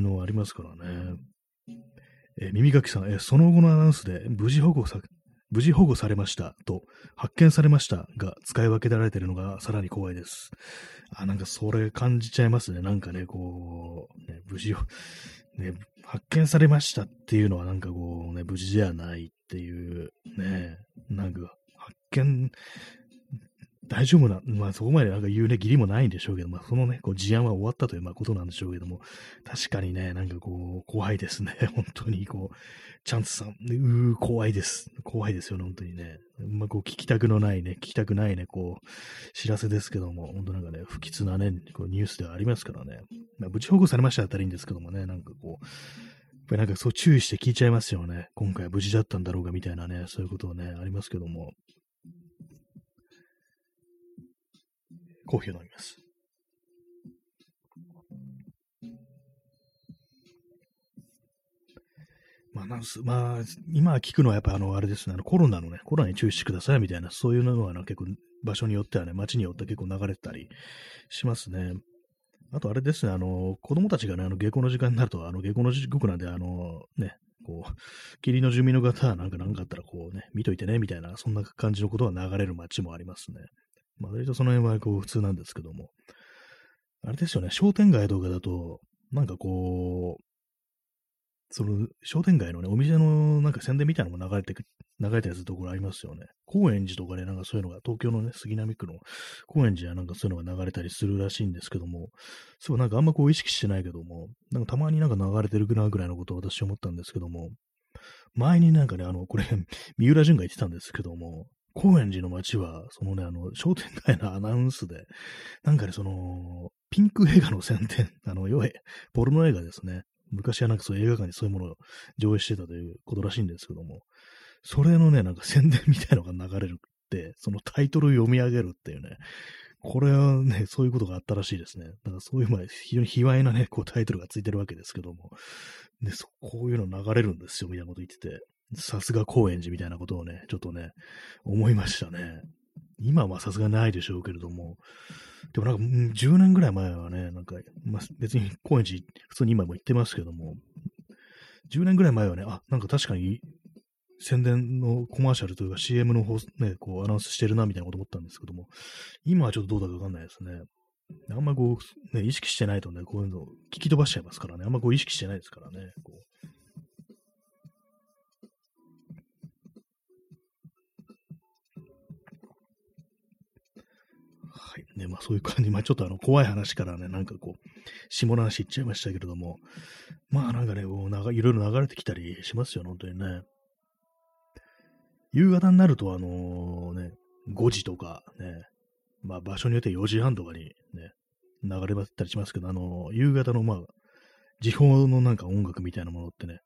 のありますからね。え、耳かきさん、え、その後のアナウンスで無事保護さ無事保護されましたと、発見されましたが、使い分けられているのがさらに怖いです。あ、なんかそれ感じちゃいますね。なんかね、こう、ね、無事を、ね、発見されましたっていうのはなんかこうね、無事じゃないっていう、ね、なんか発見大丈夫な、まあそこまでなんか言うね、義理もないんでしょうけど、まあそのね、こう事案は終わったというまあことなんでしょうけども、確かにね、なんかこう、怖いですね。本当にこう、チャンスさん、うー、怖いです。怖いですよね、本当にね。まあこう、聞きたくのないね、聞きたくないね、こう、知らせですけども、本当なんかね、不吉なね、こうニュースではありますからね。まあ、無事保護されましたったらいいんですけどもね、なんかこう、やっぱりなんかそう注意して聞いちゃいますよね。今回無事だったんだろうがみたいなね、そういうことはね、ありますけども。コーヒーを飲みます。まあ、なんす、まあ、今聞くのはやっぱあの、あれですね、あのコロナのね、コロナに注意してくださいみたいな、そういうのは結構場所によってはね、街によって結構流れてたりしますね。あとあれですね、あの、子供たちがね、あの、下校の時間になると、あの、下校の時刻なんで、あの、ね、こう、霧の住民の方はなんか何かあったらこうね、見といてね、みたいな、そんな感じのことが流れる街もありますね。まあ、割とその辺はこう普通なんですけども、あれですよね、商店街とかだと、なんかこう、その商店街のね、お店のなんか宣伝みたいなのも流れてく、流れたやつところありますよね。高円寺とかでなんかそういうのが、東京のね、杉並区の高円寺はなんかそういうのが流れたりするらしいんですけども、そうなんかあんまこう意識してないけども、なんかたまになんか流れてるなぐらいのことを私思ったんですけども、前になんかね、あの、これ、三浦淳が言ってたんですけども、高円寺の街は、そのね、あの、商店街のアナウンスで、なんかね、その、ピンク映画の宣伝、あの、要は、ポルノ映画ですね。昔はなんかそう映画館にそういうものを上映してたということらしいんですけども、それのね、なんか宣伝みたいのが流れるって、そのタイトルを読み上げるっていうね、これはね、そういうことがあったらしいですね。だからそういう、まあ、非常に卑猥なね、こうタイトルがついてるわけですけども、で、そこういうの流れるんですよ、みたいなこと言ってて。さすが高円寺みたいなことをね、ちょっとね、思いましたね。今はさすがないでしょうけれども、でもなんか、10年ぐらい前はね、なんか、まあ、別に高円寺、普通に今も行ってますけども、10年ぐらい前はね、あ、なんか確かに宣伝のコマーシャルというか CM の方、ね、こうアナウンスしてるなみたいなこと思ったんですけども、今はちょっとどうだかわかんないですね。あんまこう、ね、意識してないとね、こういうの聞き飛ばしちゃいますからね。あんまこう意識してないですからね。こうね、まあそういう感じ、まあちょっとあの怖い話からね、なんかこう、下の話言っちゃいましたけれども、まあなんかね、こういろいろ流れてきたりしますよ、本当にね。夕方になると、あのね、5時とかね、まあ場所によって4時半とかにね、流れたりしますけど、あの夕方のまあ、時報のなんか音楽みたいなものってね、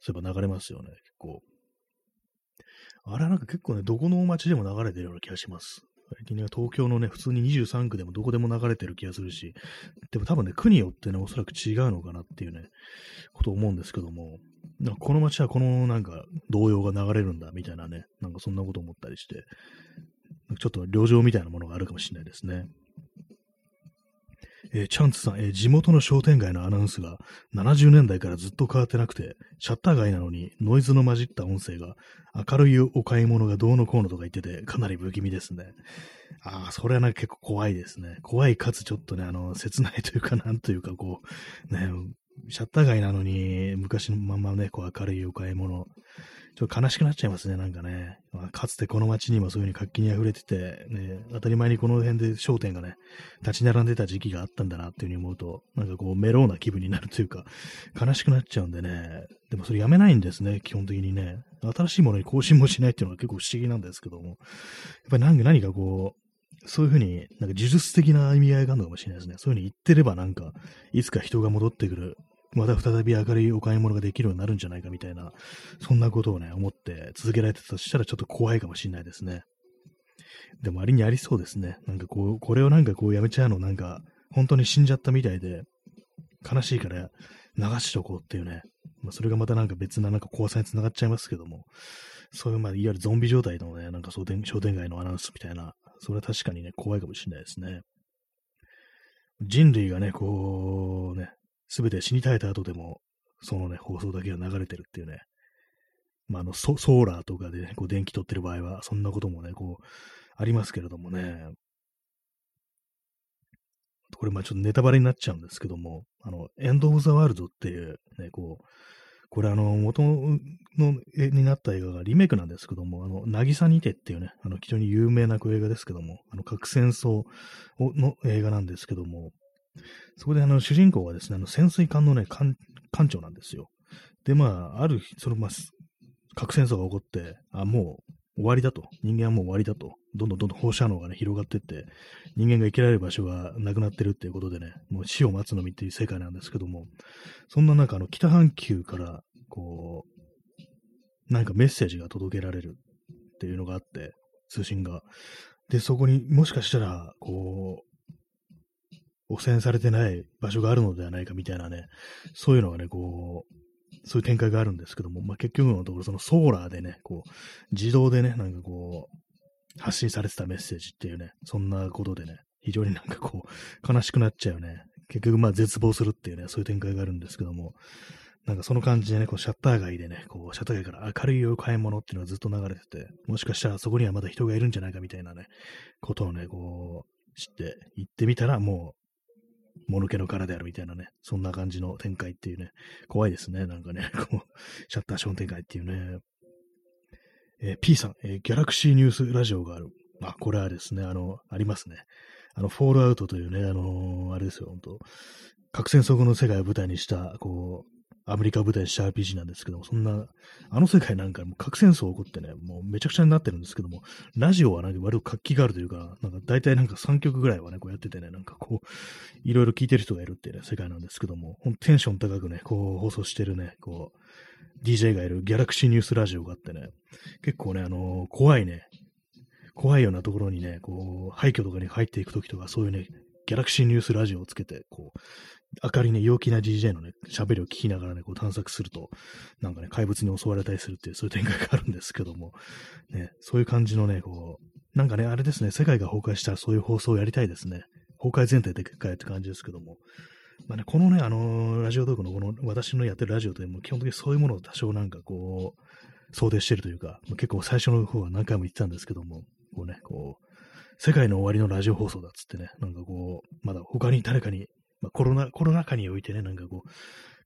そういえば流れますよね、結構。あれはなんか結構ね、どこの街でも流れてるような気がします。最近ね、東京のね、普通に23区でもどこでも流れてる気がするし、でも多分ね、区によってね、おそらく違うのかなっていうね、ことを思うんですけども、なんかこの街はこのなんか動揺が流れるんだみたいなね、なんかそんなこと思ったりして、ちょっと旅情みたいなものがあるかもしれないですね。えー、チャンツさん、えー、地元の商店街のアナウンスが70年代からずっと変わってなくて、シャッター街なのにノイズの混じった音声が明るいお買い物がどうのこうのとか言ってて、かなり不気味ですね。ああ、それはなんか結構怖いですね。怖いかつちょっとね、あの、切ないというか、なんというか、こう、ね、シャッター街なのに昔のままね、こう明るいお買い物ちょっと悲しくなっちゃいますね、なんかね。まあ、かつてこの街にもそういう風に活気に溢れてて、ね、当たり前にこの辺で商店がね、立ち並んでた時期があったんだなっていう風に思うと、なんかこう、メローな気分になるというか、悲しくなっちゃうんでね。でもそれやめないんですね、基本的にね。新しいものに更新もしないっていうのは結構不思議なんですけども。やっぱり何かこう、そういうふうに、なんか呪術的な意味合いがあるのかもしれないですね。そういうふうに言ってればなんか、いつか人が戻ってくるまた再び明るいお買い物ができるようになるんじゃないかみたいな、そんなことをね、思って続けられてたとしたらちょっと怖いかもしれないですね。でもありにありそうですね。なんかこう、これをなんかこうやめちゃうのなんか、本当に死んじゃったみたいで、悲しいから流しとこうっていうね。まあ、それがまたなんか別ななんか怖さにつながっちゃいますけども、そういうまあ、いわゆるゾンビ状態のね、なんか商店商店街のアナウンスみたいな、それは確かにね、怖いかもしれないですね。人類がね、こうね、すべて死に絶えた後でも、そのね、放送だけが流れてるっていうね。まあ、あのソ、ソーラーとかで、ね、こう電気取ってる場合は、そんなこともね、こう、ありますけれどもね。これ、まあちょっとネタバレになっちゃうんですけども、あの、エンド・オブ・ザ・ワールドっていう、ね、こう、これあの、元の絵になった映画がリメイクなんですけども、あの、渚にてっていうね、あの、非常に有名な映画ですけども、あの、核戦争の映画なんですけども、そこであの主人公はですね、あの潜水艦のね、艦長なんですよ。で、まあ、ある日、その、まあ、核戦争が起こって、あ、もう終わりだと。人間はもう終わりだと。どんどんどんどん放射能がね、広がってって、人間が生きられる場所がなくなってるっていうことでね、もう死を待つのみっていう世界なんですけども、そんな中、あの、北半球から、こう、なんかメッセージが届けられるっていうのがあって、通信が。で、そこにもしかしたら、こ、汚染されてない場所があるのではないかみたいなね、そういうのがね、こう、そういう展開があるんですけども、まあ、結局のところ、そのソーラーでね、こう、自動でね、なんかこう、発信されてたメッセージっていうね、そんなことでね、非常になんかこう、悲しくなっちゃうね。結局、まあ、絶望するっていうね、そういう展開があるんですけども、なんかその感じでね、こうシャッター街でね、こうシャッター街から明るいお買い物っていうのがずっと流れてて、もしかしたらそこにはまだ人がいるんじゃないかみたいなね、ことをね、こう、知って行ってみたら、もうもぬけの殻であるみたいなね、そんな感じの展開っていうね、怖いですね、なんかね、こう、シャッターショーン展開っていうね。えー、P さん、えー、ギャラクシーニュースラジオがある。あ、これはですね、あの、ありますね。あの、フォールアウトというね、あのー、あれですよ、本当核戦争後の世界を舞台にした、こう、アメリカ舞台した RPG なんですけども、そんな、あの世界なんかもう核戦争起こってね、もうめちゃくちゃになってるんですけども、ラジオはなんか割と活気があるというか、なんか大体なんか3曲ぐらいはね、こうやっててね、なんかこう、いろいろ聞いてる人がいるっていうね、世界なんですけども、ほんテンション高くね、こう放送してるね、こう、DJ がいるギャラクシーニュースラジオがあってね、結構ね、あのー、怖いね、怖いようなところにね、こう、廃墟とかに入っていくときとか、そういうね、ギャラクシーニュースラジオをつけて、こう、明るいね、陽気な DJ のね、喋りを聞きながらね、こう探索すると、なんかね、怪物に襲われたりするっていう、そういう展開があるんですけども、ね、そういう感じのね、こう、なんかね、あれですね、世界が崩壊したらそういう放送をやりたいですね。崩壊前提で一回って感じですけども。まあね、このね、あのー、ラジオトークのこの私のやってるラジオとでも基本的にそういうものを多少なんかこう、想定してるというか、結構最初の方は何回も言ってたんですけども、こうね、こう、世界の終わりのラジオ放送だっつってね、なんかこう、まだ他に誰かにまあ、コロナ、コロナ禍においてね、なんかこう、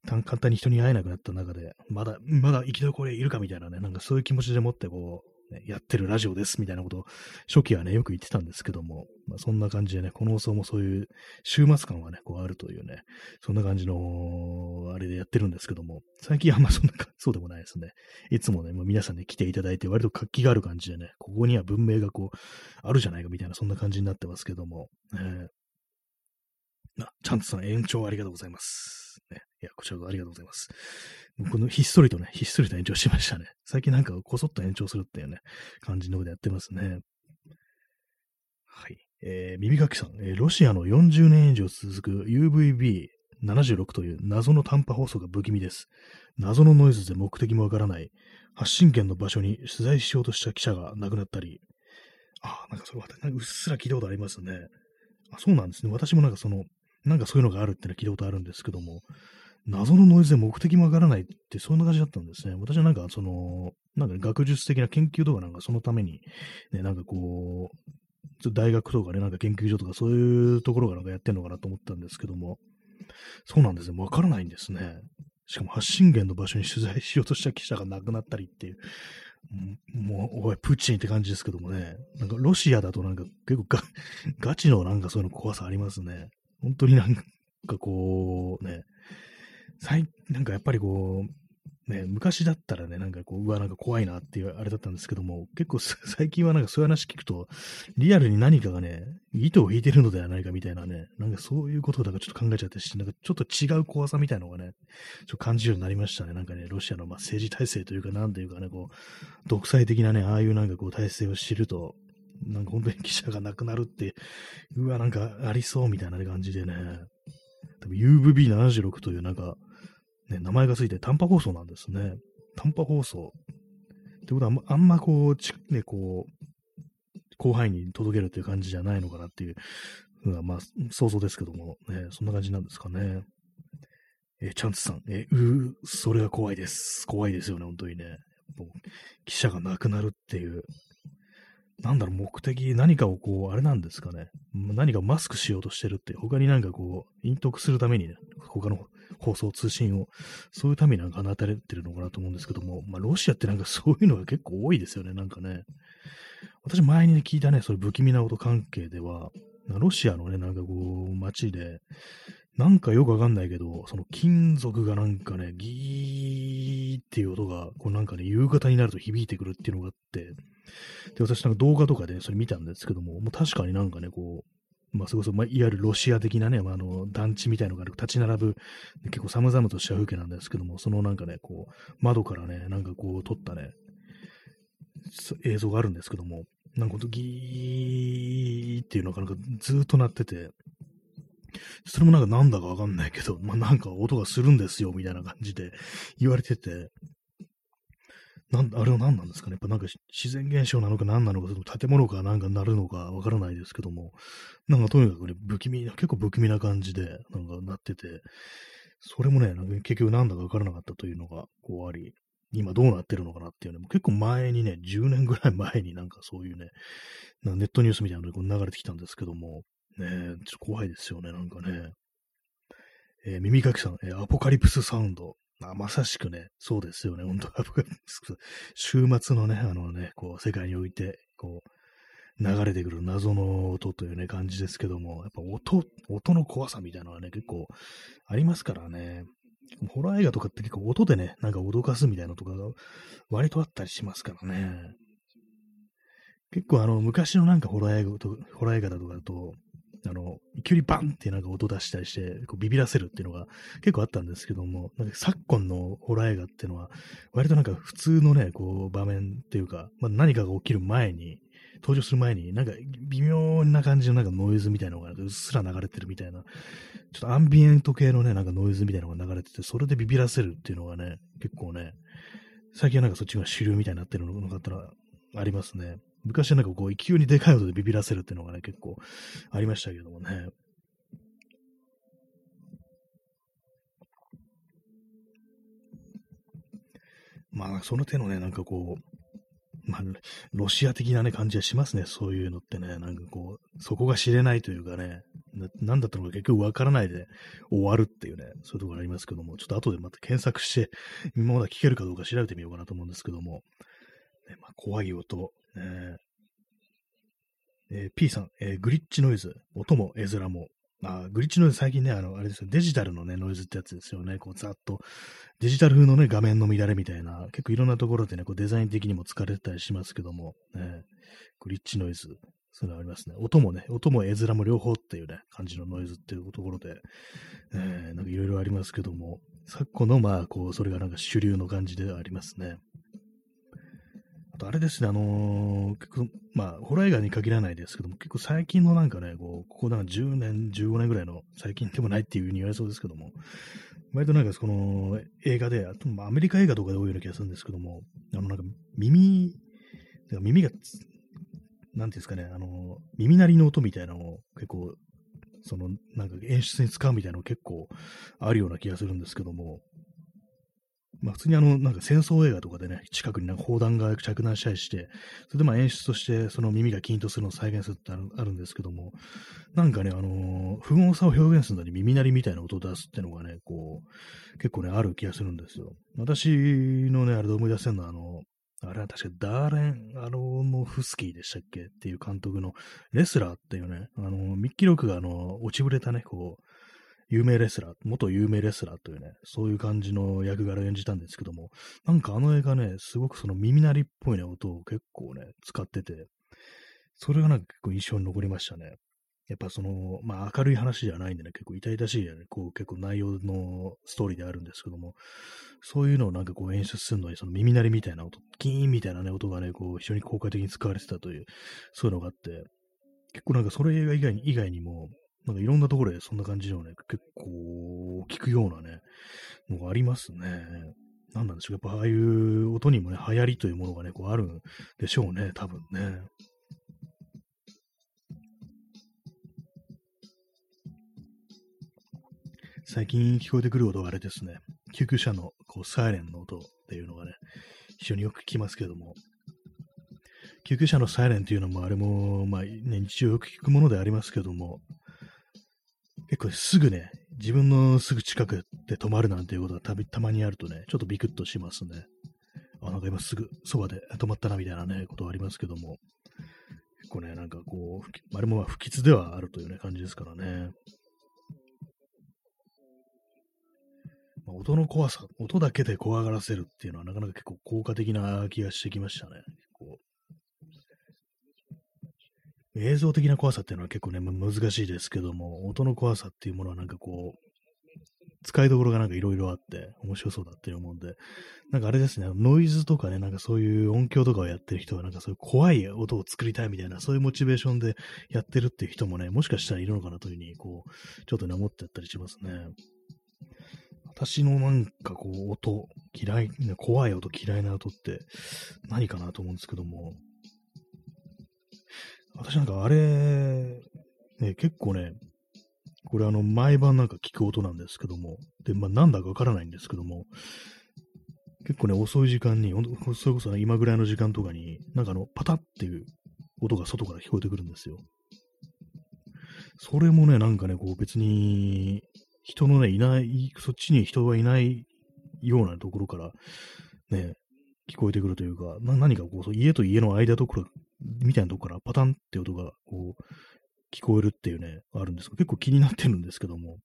簡単に人に会えなくなった中で、まだ、まだ生き残りいるかみたいなね、なんかそういう気持ちでもってこう、ね、やってるラジオですみたいなことを初期はね、よく言ってたんですけども、まあ、そんな感じでね、この放送もそういう週末感はね、こうあるというね、そんな感じの、あれでやってるんですけども、最近あんま そんな、そうでもないですね。いつもね、もう皆さんね、来ていただいて、割と活気がある感じでね、ここには文明がこう、あるじゃないかみたいな、そんな感じになってますけども、えーあ、ちゃんとさん延長ありがとうございます。ね、いや、こちらこそありがとうございます。このひっそりとね、ひっそりと延長しましたね。最近なんかこそっと延長するっていうね、感じのでやってますね。はい。えー、耳かきさん、えー、ロシアの40年以上続く UVB76 という謎の短波放送が不気味です。謎のノイズで目的もわからない。発信源の場所に取材しようとした記者が亡くなったり。ああ、なんかそれ、なんかうっすら聞いたことありますね。あ、そうなんですね。私もなんかその、なんかそういうのがあるってのは聞いたことあるんですけども、謎のノイズで目的もわからないって、そんな感じだったんですね。私はなんか、その、なんか、ね、学術的な研究とかなんかそのために、ね、なんかこう、大学とかね、なんか研究所とかそういうところがなんかやってんのかなと思ったんですけども、そうなんですね。わからないんですね。しかも発信源の場所に取材しようとした記者が亡くなったりっていう、もう、おい、プーチンって感じですけどもね、なんかロシアだとなんか結構ガ ガチのなんかそういうの怖さありますね。本当になんかこう、ね、最、なんかやっぱりこう、ね、昔だったらね、なんかこう、うわ、なんか怖いなっていうあれだったんですけども、結構 最近はなんかそういう話聞くと、リアルに何かがね、糸を引いてるのではないかみたいなね、なんかそういうことだからちょっと考えちゃってし、なんかちょっと違う怖さみたいなのがね、ちょ感じるようになりましたね。なんかね、ロシアのま政治体制というか、なんていうかね、こう、独裁的なね、ああいうなんかこう体制を知ると、なんか本当に記者が亡くなるって、うわ、なんかありそうみたいな感じでね、多分 UVB76 というなんか、ね、名前がついて短波放送なんですね。短波放送。ってことは、あんまこう、ね、こう、広範囲に届けるっていう感じじゃないのかなっていうのが、まあ、想像ですけども、ね、そんな感じなんですかね。えチャンツさん、えうそれは怖いです。怖いですよね、本当にね。もう記者が亡くなるっていう、なんだろう、目的、何かをこう、あれなんですかね。何かマスクしようとしてるって、他になんかこう、隠匿するためにね、他の放送、通信を、そういうためになんか放たれてるのかなと思うんですけども、まあ、ロシアってなんかそういうのが結構多いですよね、なんかね。私前に、聞いたね、そういう不気味な音関係では、ロシアのね、なんかこう、街で、なんかよくわかんないけど、その金属がなんかね、ギーっていう音が、こうなんかね、夕方になると響いてくるっていうのがあって、で、私なんか動画とかでそれ見たんですけども、もう確かになんかね、こう、まあ、そこそ、まあ、いわゆるロシア的なね、まあ、あの、団地みたいのが立ち並ぶ、結構寒々とした風景なんですけども、そのなんかね、こう、窓からね、なんかこう、撮ったね、映像があるんですけども、なんかほんとギーっていうのがなんかずっと鳴ってて、それもなんかなんだかわかんないけど、まあ、なんか音がするんですよ、みたいな感じで言われてて、なん、あれは何なんですかね？やっぱなんか自然現象なのか何なのか、その建物がなんかなるのかわからないですけども、なんかとにかくね、不気味な、結構不気味な感じで、なんかなってて、それもね、なんか結局なんだかわからなかったというのが、こうあり、今どうなってるのかなっていうね、結構前にね、10年ぐらい前になんかそういうね、ネットニュースみたいなのが流れてきたんですけども、ね、ちょっと怖いですよね、なんかね。えー、耳かきさん、えー、アポカリプスサウンド。あまさしくね、そうですよね、本当週 末のね、あのね、こう、世界において、こう、流れてくる謎の音というね、感じですけども、やっぱ音、音の怖さみたいなのはね、結構ありますからね。ホラー映画とかって結構音でね、なんか脅かすみたいなのとかが割とあったりしますからね。結構あの、昔のなんかホラー映画と、ホラー映画だとかだと、あの、急にバンってなんか音出したりして、こうビビらせるっていうのが結構あったんですけども、なんか昨今のホラー映画っていうのは、割となんか普通のね、こう場面っていうか、まあ、何かが起きる前に、登場する前に、なんか微妙な感じのなんかノイズみたいなのがうっすら流れてるみたいな、ちょっとアンビエント系のね、なんかノイズみたいなのが流れてて、それでビビらせるっていうのがね、結構ね、最近はなんかそっちが主流みたいになってるのがありますね。昔はなんかこう、勢いにでかい音でビビらせるっていうのがね、結構ありましたけどもね。まあ、その手のね、なんかこう、まあ、ロシア的なね、感じはしますね。そういうのってね。なんかこう、そこが知れないというかね、ななんだったのか結局わからないで終わるっていうね、そういうところありますけども、ちょっと後でまた検索して、今まだ聞けるかどうか調べてみようかなと思うんですけども、ねまあ、怖い音、ねえー、P さん、えー、グリッチノイズ、音も絵面も。あグリッチノイズ最近ね、あの、あれですよ、デジタルのね、ノイズってやつですよね。こう、ざっと、デジタル風のね、画面の乱れみたいな、結構いろんなところでね、こうデザイン的にも使われてたりしますけども、ね、グリッチノイズ、そういうのありますね。音もね、音も絵面も両方っていうね、感じのノイズっていうところで、えー、なんかいろいろありますけども、昨今の、まあ、こう、それがなんか主流の感じではありますね。あとあれですね、あのー、結構、まあ、ホラー映画に限らないですけども、結構最近のなんかね、こう、ここなんか10年、15年ぐらいの最近でもないっていう風に言われそうですけども、割となんかこの映画で、あとアメリカ映画とかで多いような気がするんですけども、あのなんか耳、耳が、なんていうんですかね、あの、耳鳴りの音みたいなのを結構、その、なんか演出に使うみたいなの結構あるような気がするんですけども、まあ普通にあの、なんか戦争映画とかでね、近くになんか砲弾が着弾したりして、それでまあ演出としてその耳がキンとするのを再現するってあるんですけども、なんかね、あのー、不穏さを表現するのに耳鳴りみたいな音を出すっていうのがね、こう、結構ね、ある気がするんですよ。私のね、あれで思い出せるのは、あの、あれは確かダーレン・アローノフスキーでしたっけ？っていう監督のレスラーっていうね、あの、ミッキー・ロックがあの、落ちぶれたね、こう、有名レスラー、元有名レスラーというね、そういう感じの役柄を演じたんですけども、なんかあの映画ね、すごくその耳鳴りっぽいね、音を結構ね、使ってて、それがなんか結構印象に残りましたね。やっぱその、まあ明るい話じゃないんでね、結構痛々しいね、こう結構内容のストーリーであるんですけども、そういうのをなんかこう演出するのに、その耳鳴りみたいな音、キーンみたいなね、音がね、こう非常に効果的に使われてたという、そういうのがあって、結構なんかそれ以外以外にも、なんかいろんなところでそんな感じのね、結構聞くようなね、のがありますね。何なんでしょう。やっぱああいう音にもね、流行りというものがね、こうあるんでしょうね、多分ね。最近聞こえてくる音があれですね。救急車のこうサイレンの音っていうのがね、非常によく聞きますけども、救急車のサイレンっていうのもあれも、まあね、日常よく聞くものでありますけども、結構すぐね、自分のすぐ近くで止まるなんていうことがたたまにあるとね、ちょっとビクッとしますね。あ、なんか今すぐそばで止まったなみたいなね、ことはありますけども、結構ね、なんかこう、あれもま不吉ではあるというね、感じですからね。まあ、音の怖さ、音だけで怖がらせるっていうのはなかなか結構効果的な気がしてきましたね。こ映像的な怖さっていうのは結構ね、難しいですけども、音の怖さっていうものはなんかこう、使いどころがなんかいろいろあって、面白そうだっていう思うんで、なんかあれですね、ノイズとかね、なんかそういう音響とかをやってる人は、なんかそういう怖い音を作りたいみたいな、そういうモチベーションでやってるっていう人もね、もしかしたらいるのかなというふうに、こう、ちょっとね、思ってやったりしますね。私のなんかこう、音、嫌い、怖い音、嫌いな音って何かなと思うんですけども、私なんかあれ、ね、結構ね、これあの、毎晩なんか聞く音なんですけども、で、まあなんだかわからないんですけども、結構ね、遅い時間に、それこそ、ね、今ぐらいの時間とかに、なんかあの、パタっていう音が外から聞こえてくるんですよ。それもね、なんかね、こう別に、人のね、いない、そっちに人がいないようなところから、ね、聞こえてくるというか、何かこう、家と家の間ところみたいなとこからパタンって音がこう聞こえるっていうね、あるんですけど、結構気になってるんですけども、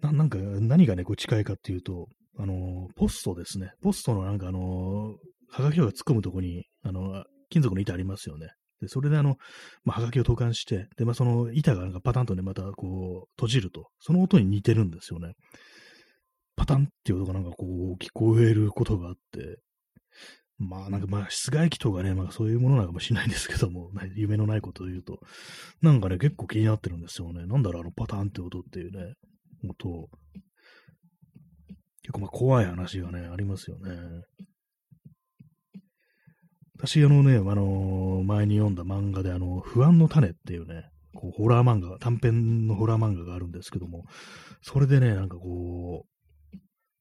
ななんか何がね、こう近いかっていうと、あのポストですね。ポストのなんかあのはがきが突っ込むとこに、あの金属の板ありますよね。で、それであの、まあ、はがきを投函して、で、まあ、その板がなんかパタンとね、またこう、閉じると、その音に似てるんですよね。パタンっていう音がなんかこう、聞こえることがあって、まあなんかまあ室外機とかね、まあそういうものなのかもしないんですけども、夢のないことを言うと、なんかね、結構気になってるんですよね。なんだろう、あのパターンって音っていうね、音。結構まあ怖い話がね、ありますよね。私、あのね、あのー、前に読んだ漫画で、あの、不安の種っていうね、こうホラー漫画、短編のホラー漫画があるんですけども、それでね、なんかこう、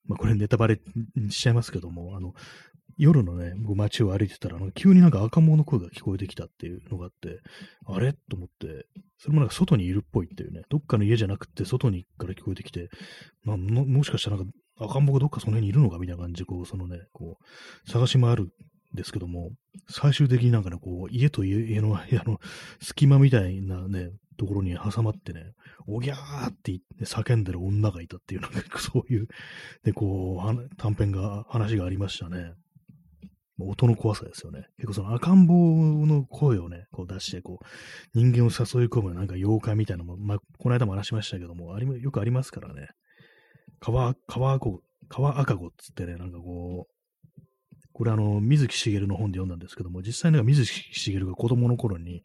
まあこれネタバレしちゃいますけども、あの、夜のね、街を歩いてたら、急になんか赤ん坊の声が聞こえてきたっていうのがあって、あれ？と思って、それもなんか外にいるっぽいっていうね、どっかの家じゃなくて外にから聞こえてきて、まあ、もしかしたらなんか赤ん坊がどっかその辺にいるのかみたいな感じで、こう、そのね、こう、探し回るんですけども、最終的になんかね、こう、家と家の部屋の隙間みたいなね、ところに挟まってね、おぎゃーってって叫んでる女がいたっていう、なんかそういう、で、こう、短編が、話がありましたね。音の怖さですよね。結構その赤ん坊の声をね、こう出して、こう、人間を誘い込むなんか妖怪みたいなのも、まあ、この間も話しましたけども、ありよくありますからね。川、川赤子、川赤子っつってね、なんかこう、これあの、水木しげるの本で読んだんですけども、実際に水木しげるが子供の頃に、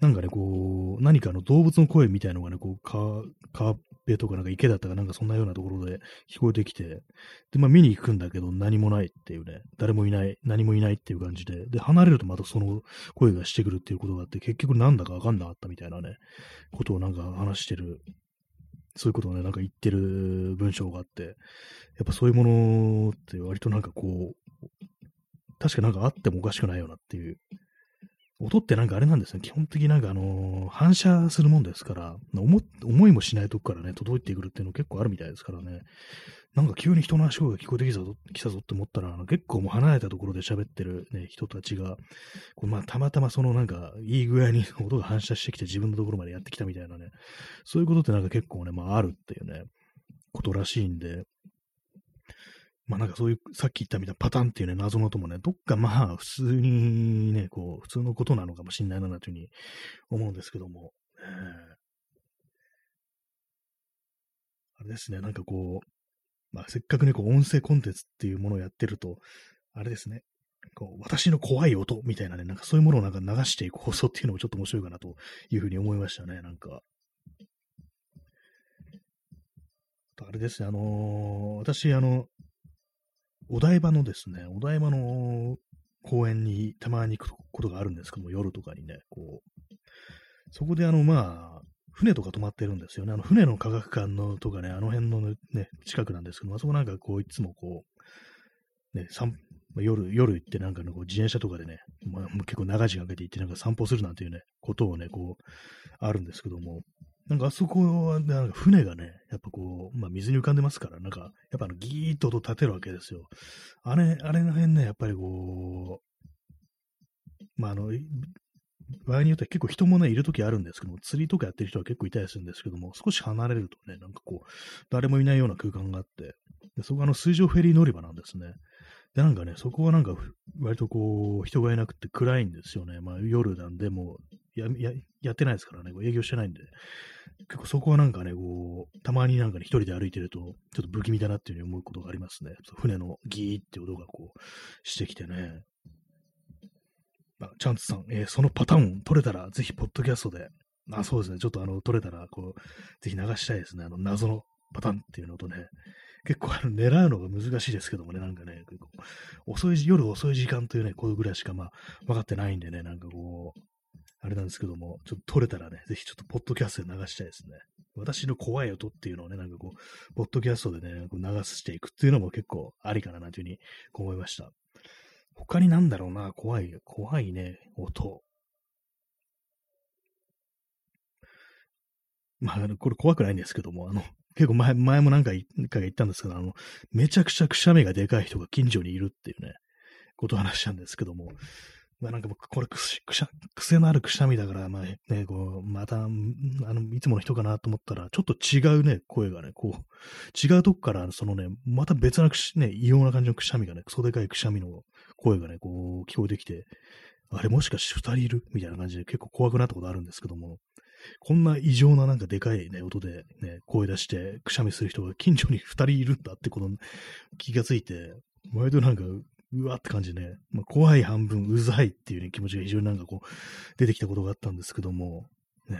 なんかね、こう、何かの動物の声みたいのがね、こう、川、川辺とかなんか池だったかなんかそんなようなところで聞こえてきて、で、まあ見に行くんだけど何もないっていうね、誰もいない、何もいないっていう感じで、で、離れるとまたその声がしてくるっていうことがあって、結局なんだかわかんなかったみたいなね、ことをなんか話してる。そういうことをね、なんか言ってる文章があって、やっぱそういうものって割となんかこう、確かなんかあってもおかしくないよなっていう。音ってなんかあれなんですね。基本的になんかあのー、反射するもんですから、思思いもしないとこからね、届いてくるっていうの結構あるみたいですからね。なんか急に人の足音が聞こえてきたぞ来たぞって思ったら、あの結構もう離れたところで喋ってる、ね、人たちが、こうまあ、たまたまそのなんか、いい具合に 音が反射してきて自分のところまでやってきたみたいなね、そういうことってなんか結構ね、まああるっていうね、ことらしいんで、まあなんかそういう、さっき言ったみたいなパターンっていうね、謎の音もね、どっかまあ普通にね、こう、普通のことなのかもしれないなというふうに思うんですけども、あれですね、なんかこう、まあせっかくね、こう音声コンテンツっていうものをやってると、あれですね、こう私の怖い音みたいなね、なんかそういうものをなんか流していく放送っていうのもちょっと面白いかなというふうに思いましたね、なんか。あれですね、あのー、私、あの、お台場のですね、お台場の公園にたまに行くことがあるんですけども、夜とかにね、こう、そこであの、まあ、船とか止まってるんですよね。あの、船の科学館のとかね、あの辺のね、近くなんですけども、あそこなんかこう、いつもこう、ね、散夜、夜行ってなんかね、こう自転車とかでね、まあ、結構長時間かけて行ってなんか散歩するなんていうね、ことをね、こう、あるんですけども、なんかあそこは、なんか船がね、やっぱこう、まあ水に浮かんでますから、なんか、やっぱあのギーッと音立てるわけですよ。あれ、あれの辺ね、やっぱりこう、まああの、場合によっては結構人もね、いるときあるんですけども、釣りとかやってる人は結構いたりするんですけども、少し離れるとね、なんかこう、誰もいないような空間があって、でそこはあの水上フェリー乗り場なんですね。で、なんかね、そこはなんか、割とこう、人がいなくて暗いんですよね。まあ夜なんで、もうや、や、やってないですからね、営業してないんで。結構そこはなんかね、こう、たまになんかね、一人で歩いてると、ちょっと不気味だなっていうふうに思うことがありますね。船のギーって音がこう、してきてね。あ、チャンツさん、えー、そのパターン取れたら、ぜひ、ポッドキャストで、あ、そうですね、ちょっとあの、取れたら、こう、ぜひ流したいですね。あの、謎のパターンっていうのとね、結構あの狙うのが難しいですけどもね、なんかね、結構遅い、夜遅い時間というね、こういうぐらいしかまあ、分かってないんでね、なんかこう、あれなんですけども、ちょっと撮れたらね、ぜひちょっとポッドキャストで流したいですね。私の怖い音っていうのをね、なんかこう、ポッドキャストでね、こう流していくっていうのも結構ありかな、なんていうふうに思いました。他になんだろうな、怖い、怖いね、音。まあ、これ怖くないんですけども、あの、結構前、前も何回か言ったんですけど、あの、めちゃくちゃくしゃみがでかい人が近所にいるっていうね、ことを話したんですけども、まあなんか僕、これくし、くしゃ、癖のあるくしゃみだから、まあね、こう、また、あの、いつもの人かなと思ったら、ちょっと違うね、声がね、こう、違うとこから、そのね、また別なくし、ね、異様な感じのくしゃみがね、クソでかいくしゃみの声がね、こう、聞こえてきて、あれもしかして二人いる？みたいな感じで結構怖くなったことあるんですけども、こんな異常ななんかでかいね、音でね、声出してくしゃみする人が近所に二人いるんだってこの気がついて、割となんかうわって感じでね、まあ、怖い半分うざいっていう、ね、気持ちが非常になんかこう、出てきたことがあったんですけども、ね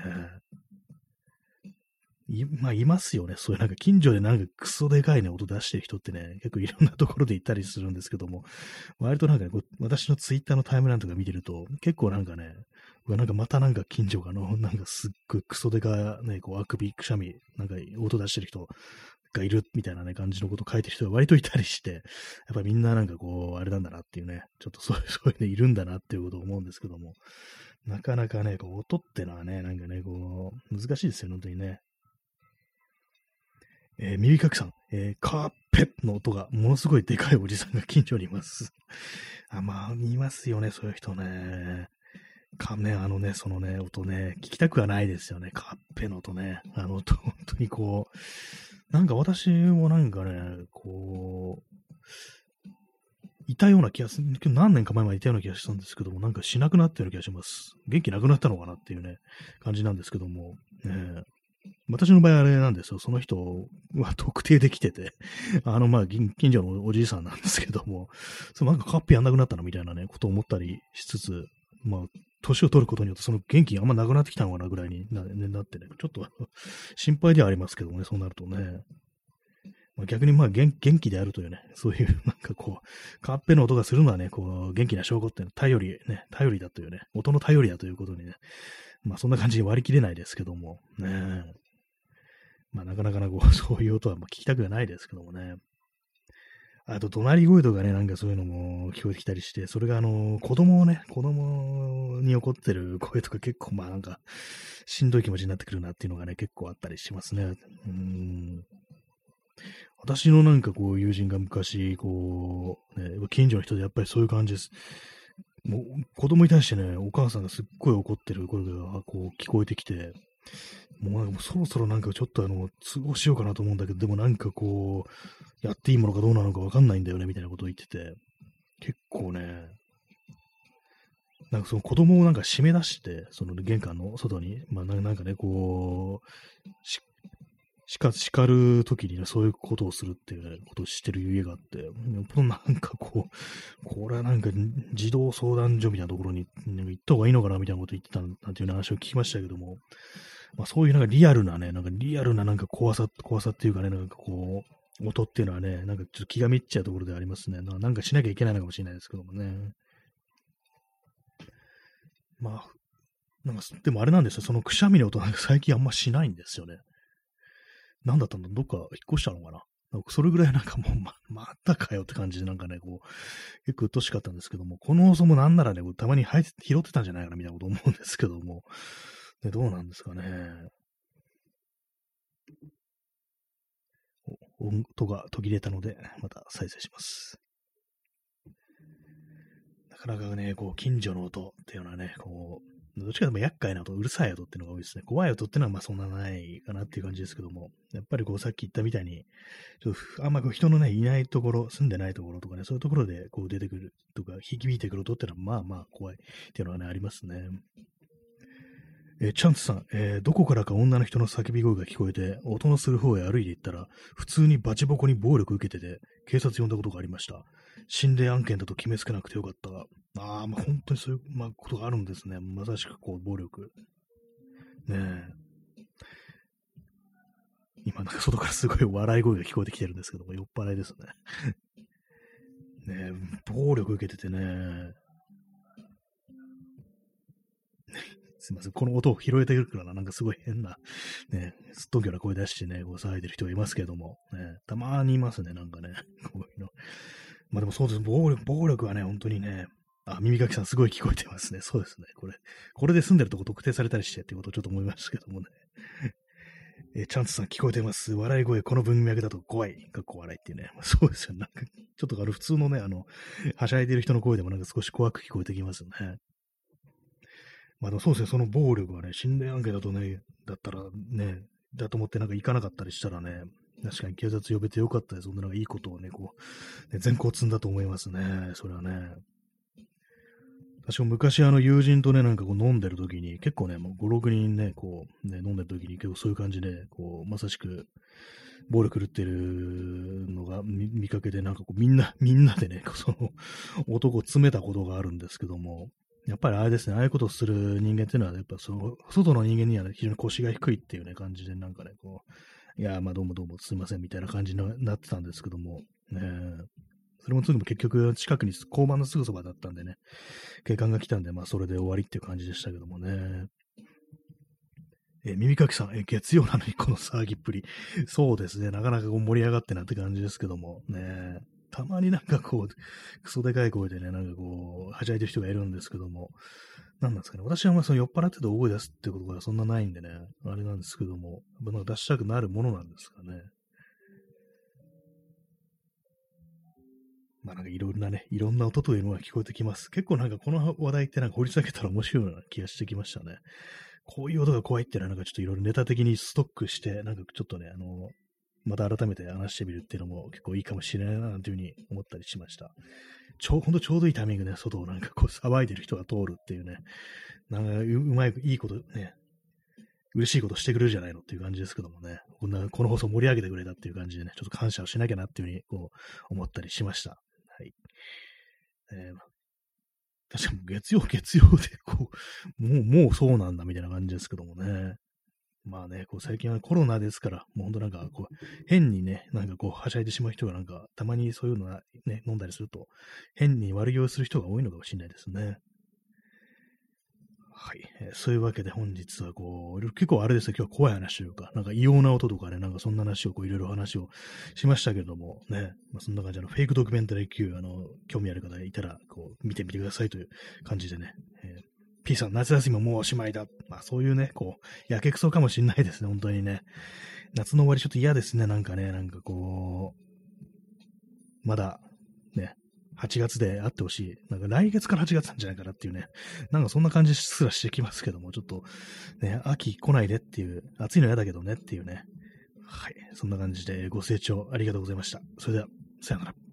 い、まあ、いますよね。そういうなんか近所でなんかクソでかいね、音出してる人ってね、結構いろんなところでいたりするんですけども、割となんか、ね、私のツイッターのタイムラインとか見てると、結構なんかね、うわなんかまたなんか近所がの、なんかすっごいクソでかね、こう、あくび、くしゃみ、なんか音出してる人がいるみたいなね、感じのこと書いてる人が割といたりして、やっぱみんななんかこう、あれなんだなっていうね、ちょっと そういう、そういうね、いるんだなっていうことを思うんですけども、なかなかね、こう、音ってのはね、なんかね、こう、難しいですよ、本当にね。えー、耳かきさん、えー、カーペットの音がものすごいでかいおじさんが近所にいます。あ、まあ、見ますよね、そういう人ね。かね、あのね、そのね、音ね、聞きたくはないですよね。カッペの音ね。あの音、本当にこう、なんか私もなんかね、こう、いたような気がする。何年か前までいたような気がしたんですけども、なんかしなくなったような気がします。元気なくなったのかなっていうね、感じなんですけども、ね、私の場合あれなんですよ。その人は特定できてて、あの、まあ、近所のおじいさんなんですけども、そうなんかカップやんなくなったのみたいなね、ことを思ったりしつつ、まあ、年を取ることによってその元気があんまなくなってきたのかなぐらいにな,、ね、なってね、ちょっと 心配ではありますけどもね、そうなるとね。まあ、逆にまあ元気であるというね、そういう なんかこう、カッペの音がするのはね、こう、元気な証拠っていうのは頼り、ね、頼りだというね、音の頼りだということにね、まあそんな感じに割り切れないですけども、ね。まあ、なかなかなこう、そういう音はま聞きたくはないですけどもね。あと、怒鳴り声とかね、なんかそういうのも聞こえてきたりして、それがあの、子供をね、子供に怒ってる 声とか結構まあなんか、しんどい気持ちになってくるなっていうのがね、結構あったりしますね。うん。私のなんかこう、友人が昔、こう、ね、近所の人でやっぱりそういう感じです。もう、子供に対してね、お母さんがすっごい怒ってる声がこう聞こえてきて、もうなんかもうそろそろなんかちょっとあの、都合しようかなと思うんだけど、でもなんかこう、やっていいものかどうなのかわかんないんだよね、みたいなことを言ってて、結構ね、なんかその子供をなんか締め出して、その玄関の外に、まあなんかね、こう、しか、叱るときにね、そういうことをするっていうね、ことをしてる家があって、なんかこう、これはなんか児童相談所みたいなところに、行った方がいいのかなみたいなこと言ってたなんていう話を聞きましたけども、まあそういうなんかリアルなね、なんかリアルななんか怖さ、怖さっていうかね、なんかこう、音っていうのはね、なんかちょっと気がめっちゃうところでありますね。なんかしなきゃいけないのかもしれないですけどもね。まあ、なんか、でもあれなんですよ。そのくしゃみの音なんか最近あんましないんですよね。なんだったんだ？どっか引っ越したのかな？なんかそれぐらいなんかもう、ま、またかよって感じでなんかね、こう、結構うっとしかったんですけども、この放送もなんならね、たまに拾ってたんじゃないかなみたいなこと思うんですけども、でどうなんですかね。音が途切れたので、また再生します。なかなかね、こう、近所の音っていうのはね、こう、どっちかというと厄介な音、うるさい音っていうのが多いですね。怖い音っていうのはまあそんなないかなっていう感じですけども、やっぱりこうさっき言ったみたいに、ちょっとあんまこう人のね、いないところ、住んでないところとかね、そういうところでこう出てくるとか、響いてくる音っていうのはまあまあ怖いっていうのはね、ありますね。えー、チャンツさん、えー、どこからか女の人の叫び声が聞こえて、音のする方へ歩いて行ったら、普通にバチボコに暴力受けてて、警察呼んだことがありました。心霊案件だと決めつけなくてよかったが、ああ、まあ本当にそういう、まあ、ことがあるんですね。まさしくこう、暴力。ねえ。今なんか外からすごい笑い声が聞こえてきてるんですけども、酔っ払いですね。ねえ、暴力受けててね。すいません。この音を拾えてるからな、なんかすごい変な、ね、すっときょな声出してね、こう騒いでる人がいますけども、ね、たまにいますね、なんかね、こういうの。まあでもそうです。暴力、暴力はね、本当にね、あ、耳かきさんすごい聞こえてますね。そうですね。これ、これで住んでるとこ特定されたりしてっていうことをちょっと思いましたけどもね。えチャンスさん聞こえてます？笑い声、この文脈だと怖い。かっこ笑いっていうね。そうですよ。なんか、ちょっとあの普通のね、あの、はしゃいでる人の声でもなんか少し怖く聞こえてきますよね。まあでもそうですね、その暴力はね、心霊案件だとね、だったらね、だと思ってなんか行かなかったりしたらね、確かに警察呼べてよかったです。そんなのがいいことをね、こう、ね、全校積んだと思いますね。それはね。私も昔あの友人とね、なんかこう飲んでる時に、結構ね、もう5、6人ね、こう、ね、飲んでる時に結構そういう感じで、こう、まさしく、暴力狂ってるのが見かけて、なんかこうみんな、みんなでね、その男を詰めたことがあるんですけども、やっぱりあれですね、ああいうことをする人間っていうのは、やっぱその、外の人間には、ね、非常に腰が低いっていうね、感じで、なんかね、こう、いや、まあどうもどうもすいませんみたいな感じになってたんですけども、ね、それもすぐも結局近くに交番のすぐそばだったんでね、警官が来たんで、まあそれで終わりっていう感じでしたけどもね。え耳かきさん、え月曜なのにこの騒ぎっぷり。そうですね、なかなかこう盛り上がってなって感じですけども、ね。たまになんかこう、クソでかい声でね、なんかこう、はしゃいでる人がいるんですけども、なんなんですかね。私はまあその酔っ払ってて大声出すってことがそんなないんでね、あれなんですけども、なんか出したくなるものなんですかね。まあなんかいろんなね、いろんな音というのが聞こえてきます。結構なんかこの話題ってなんか掘り下げたら面白いような気がしてきましたね。こういう音が怖いってのはなんかちょっといろいろネタ的にストックして、なんかちょっとね、あの、また改めて話してみるっていうのも結構いいかもしれないな、なんていうふうに思ったりしました。ちょう、ほんとちょうどいいタイミングで外をなんかこう騒いでる人が通るっていうね、なんかうまい、いいことね、嬉しいことしてくれるじゃないのっていう感じですけどもね、こんな、この放送盛り上げてくれたっていう感じでね、ちょっと感謝をしなきゃなっていうふうにこう思ったりしました。はい。えー、確かに月曜、月曜で、こう、もう、もうそうなんだみたいな感じですけどもね。まあね、こう最近はコロナですから、もうほんとなんかこう、変にね、なんかこう、はしゃいでしまう人がなんか、たまにそういうのはね、飲んだりすると、変に悪酔いする人が多いのかもしれないですね。はい、えー、そういうわけで本日はこう、結構あれですね、今日は怖い話というか、なんか異様な音とかね、なんかそんな話をこういろいろ話をしましたけれども、ね、まあ、そんな感じのフェイクドキュメンタリー級、あの、興味ある方いたら、こう、見てみてくださいという感じでね、えー、P さん、夏休みももうおしまいだ。まあそういうね、こう、やけくそかもしんないですね、本当にね。夏の終わりちょっと嫌ですね、なんかね、なんかこう、まだ、ね、8月であってほしい。なんか来月から8月なんじゃないかなっていうね。なんかそんな感じすらしてきますけども、ちょっと、ね、秋来ないでっていう、暑いの嫌だけどねっていうね。はい。そんな感じでご清聴ありがとうございました。それでは、さよなら。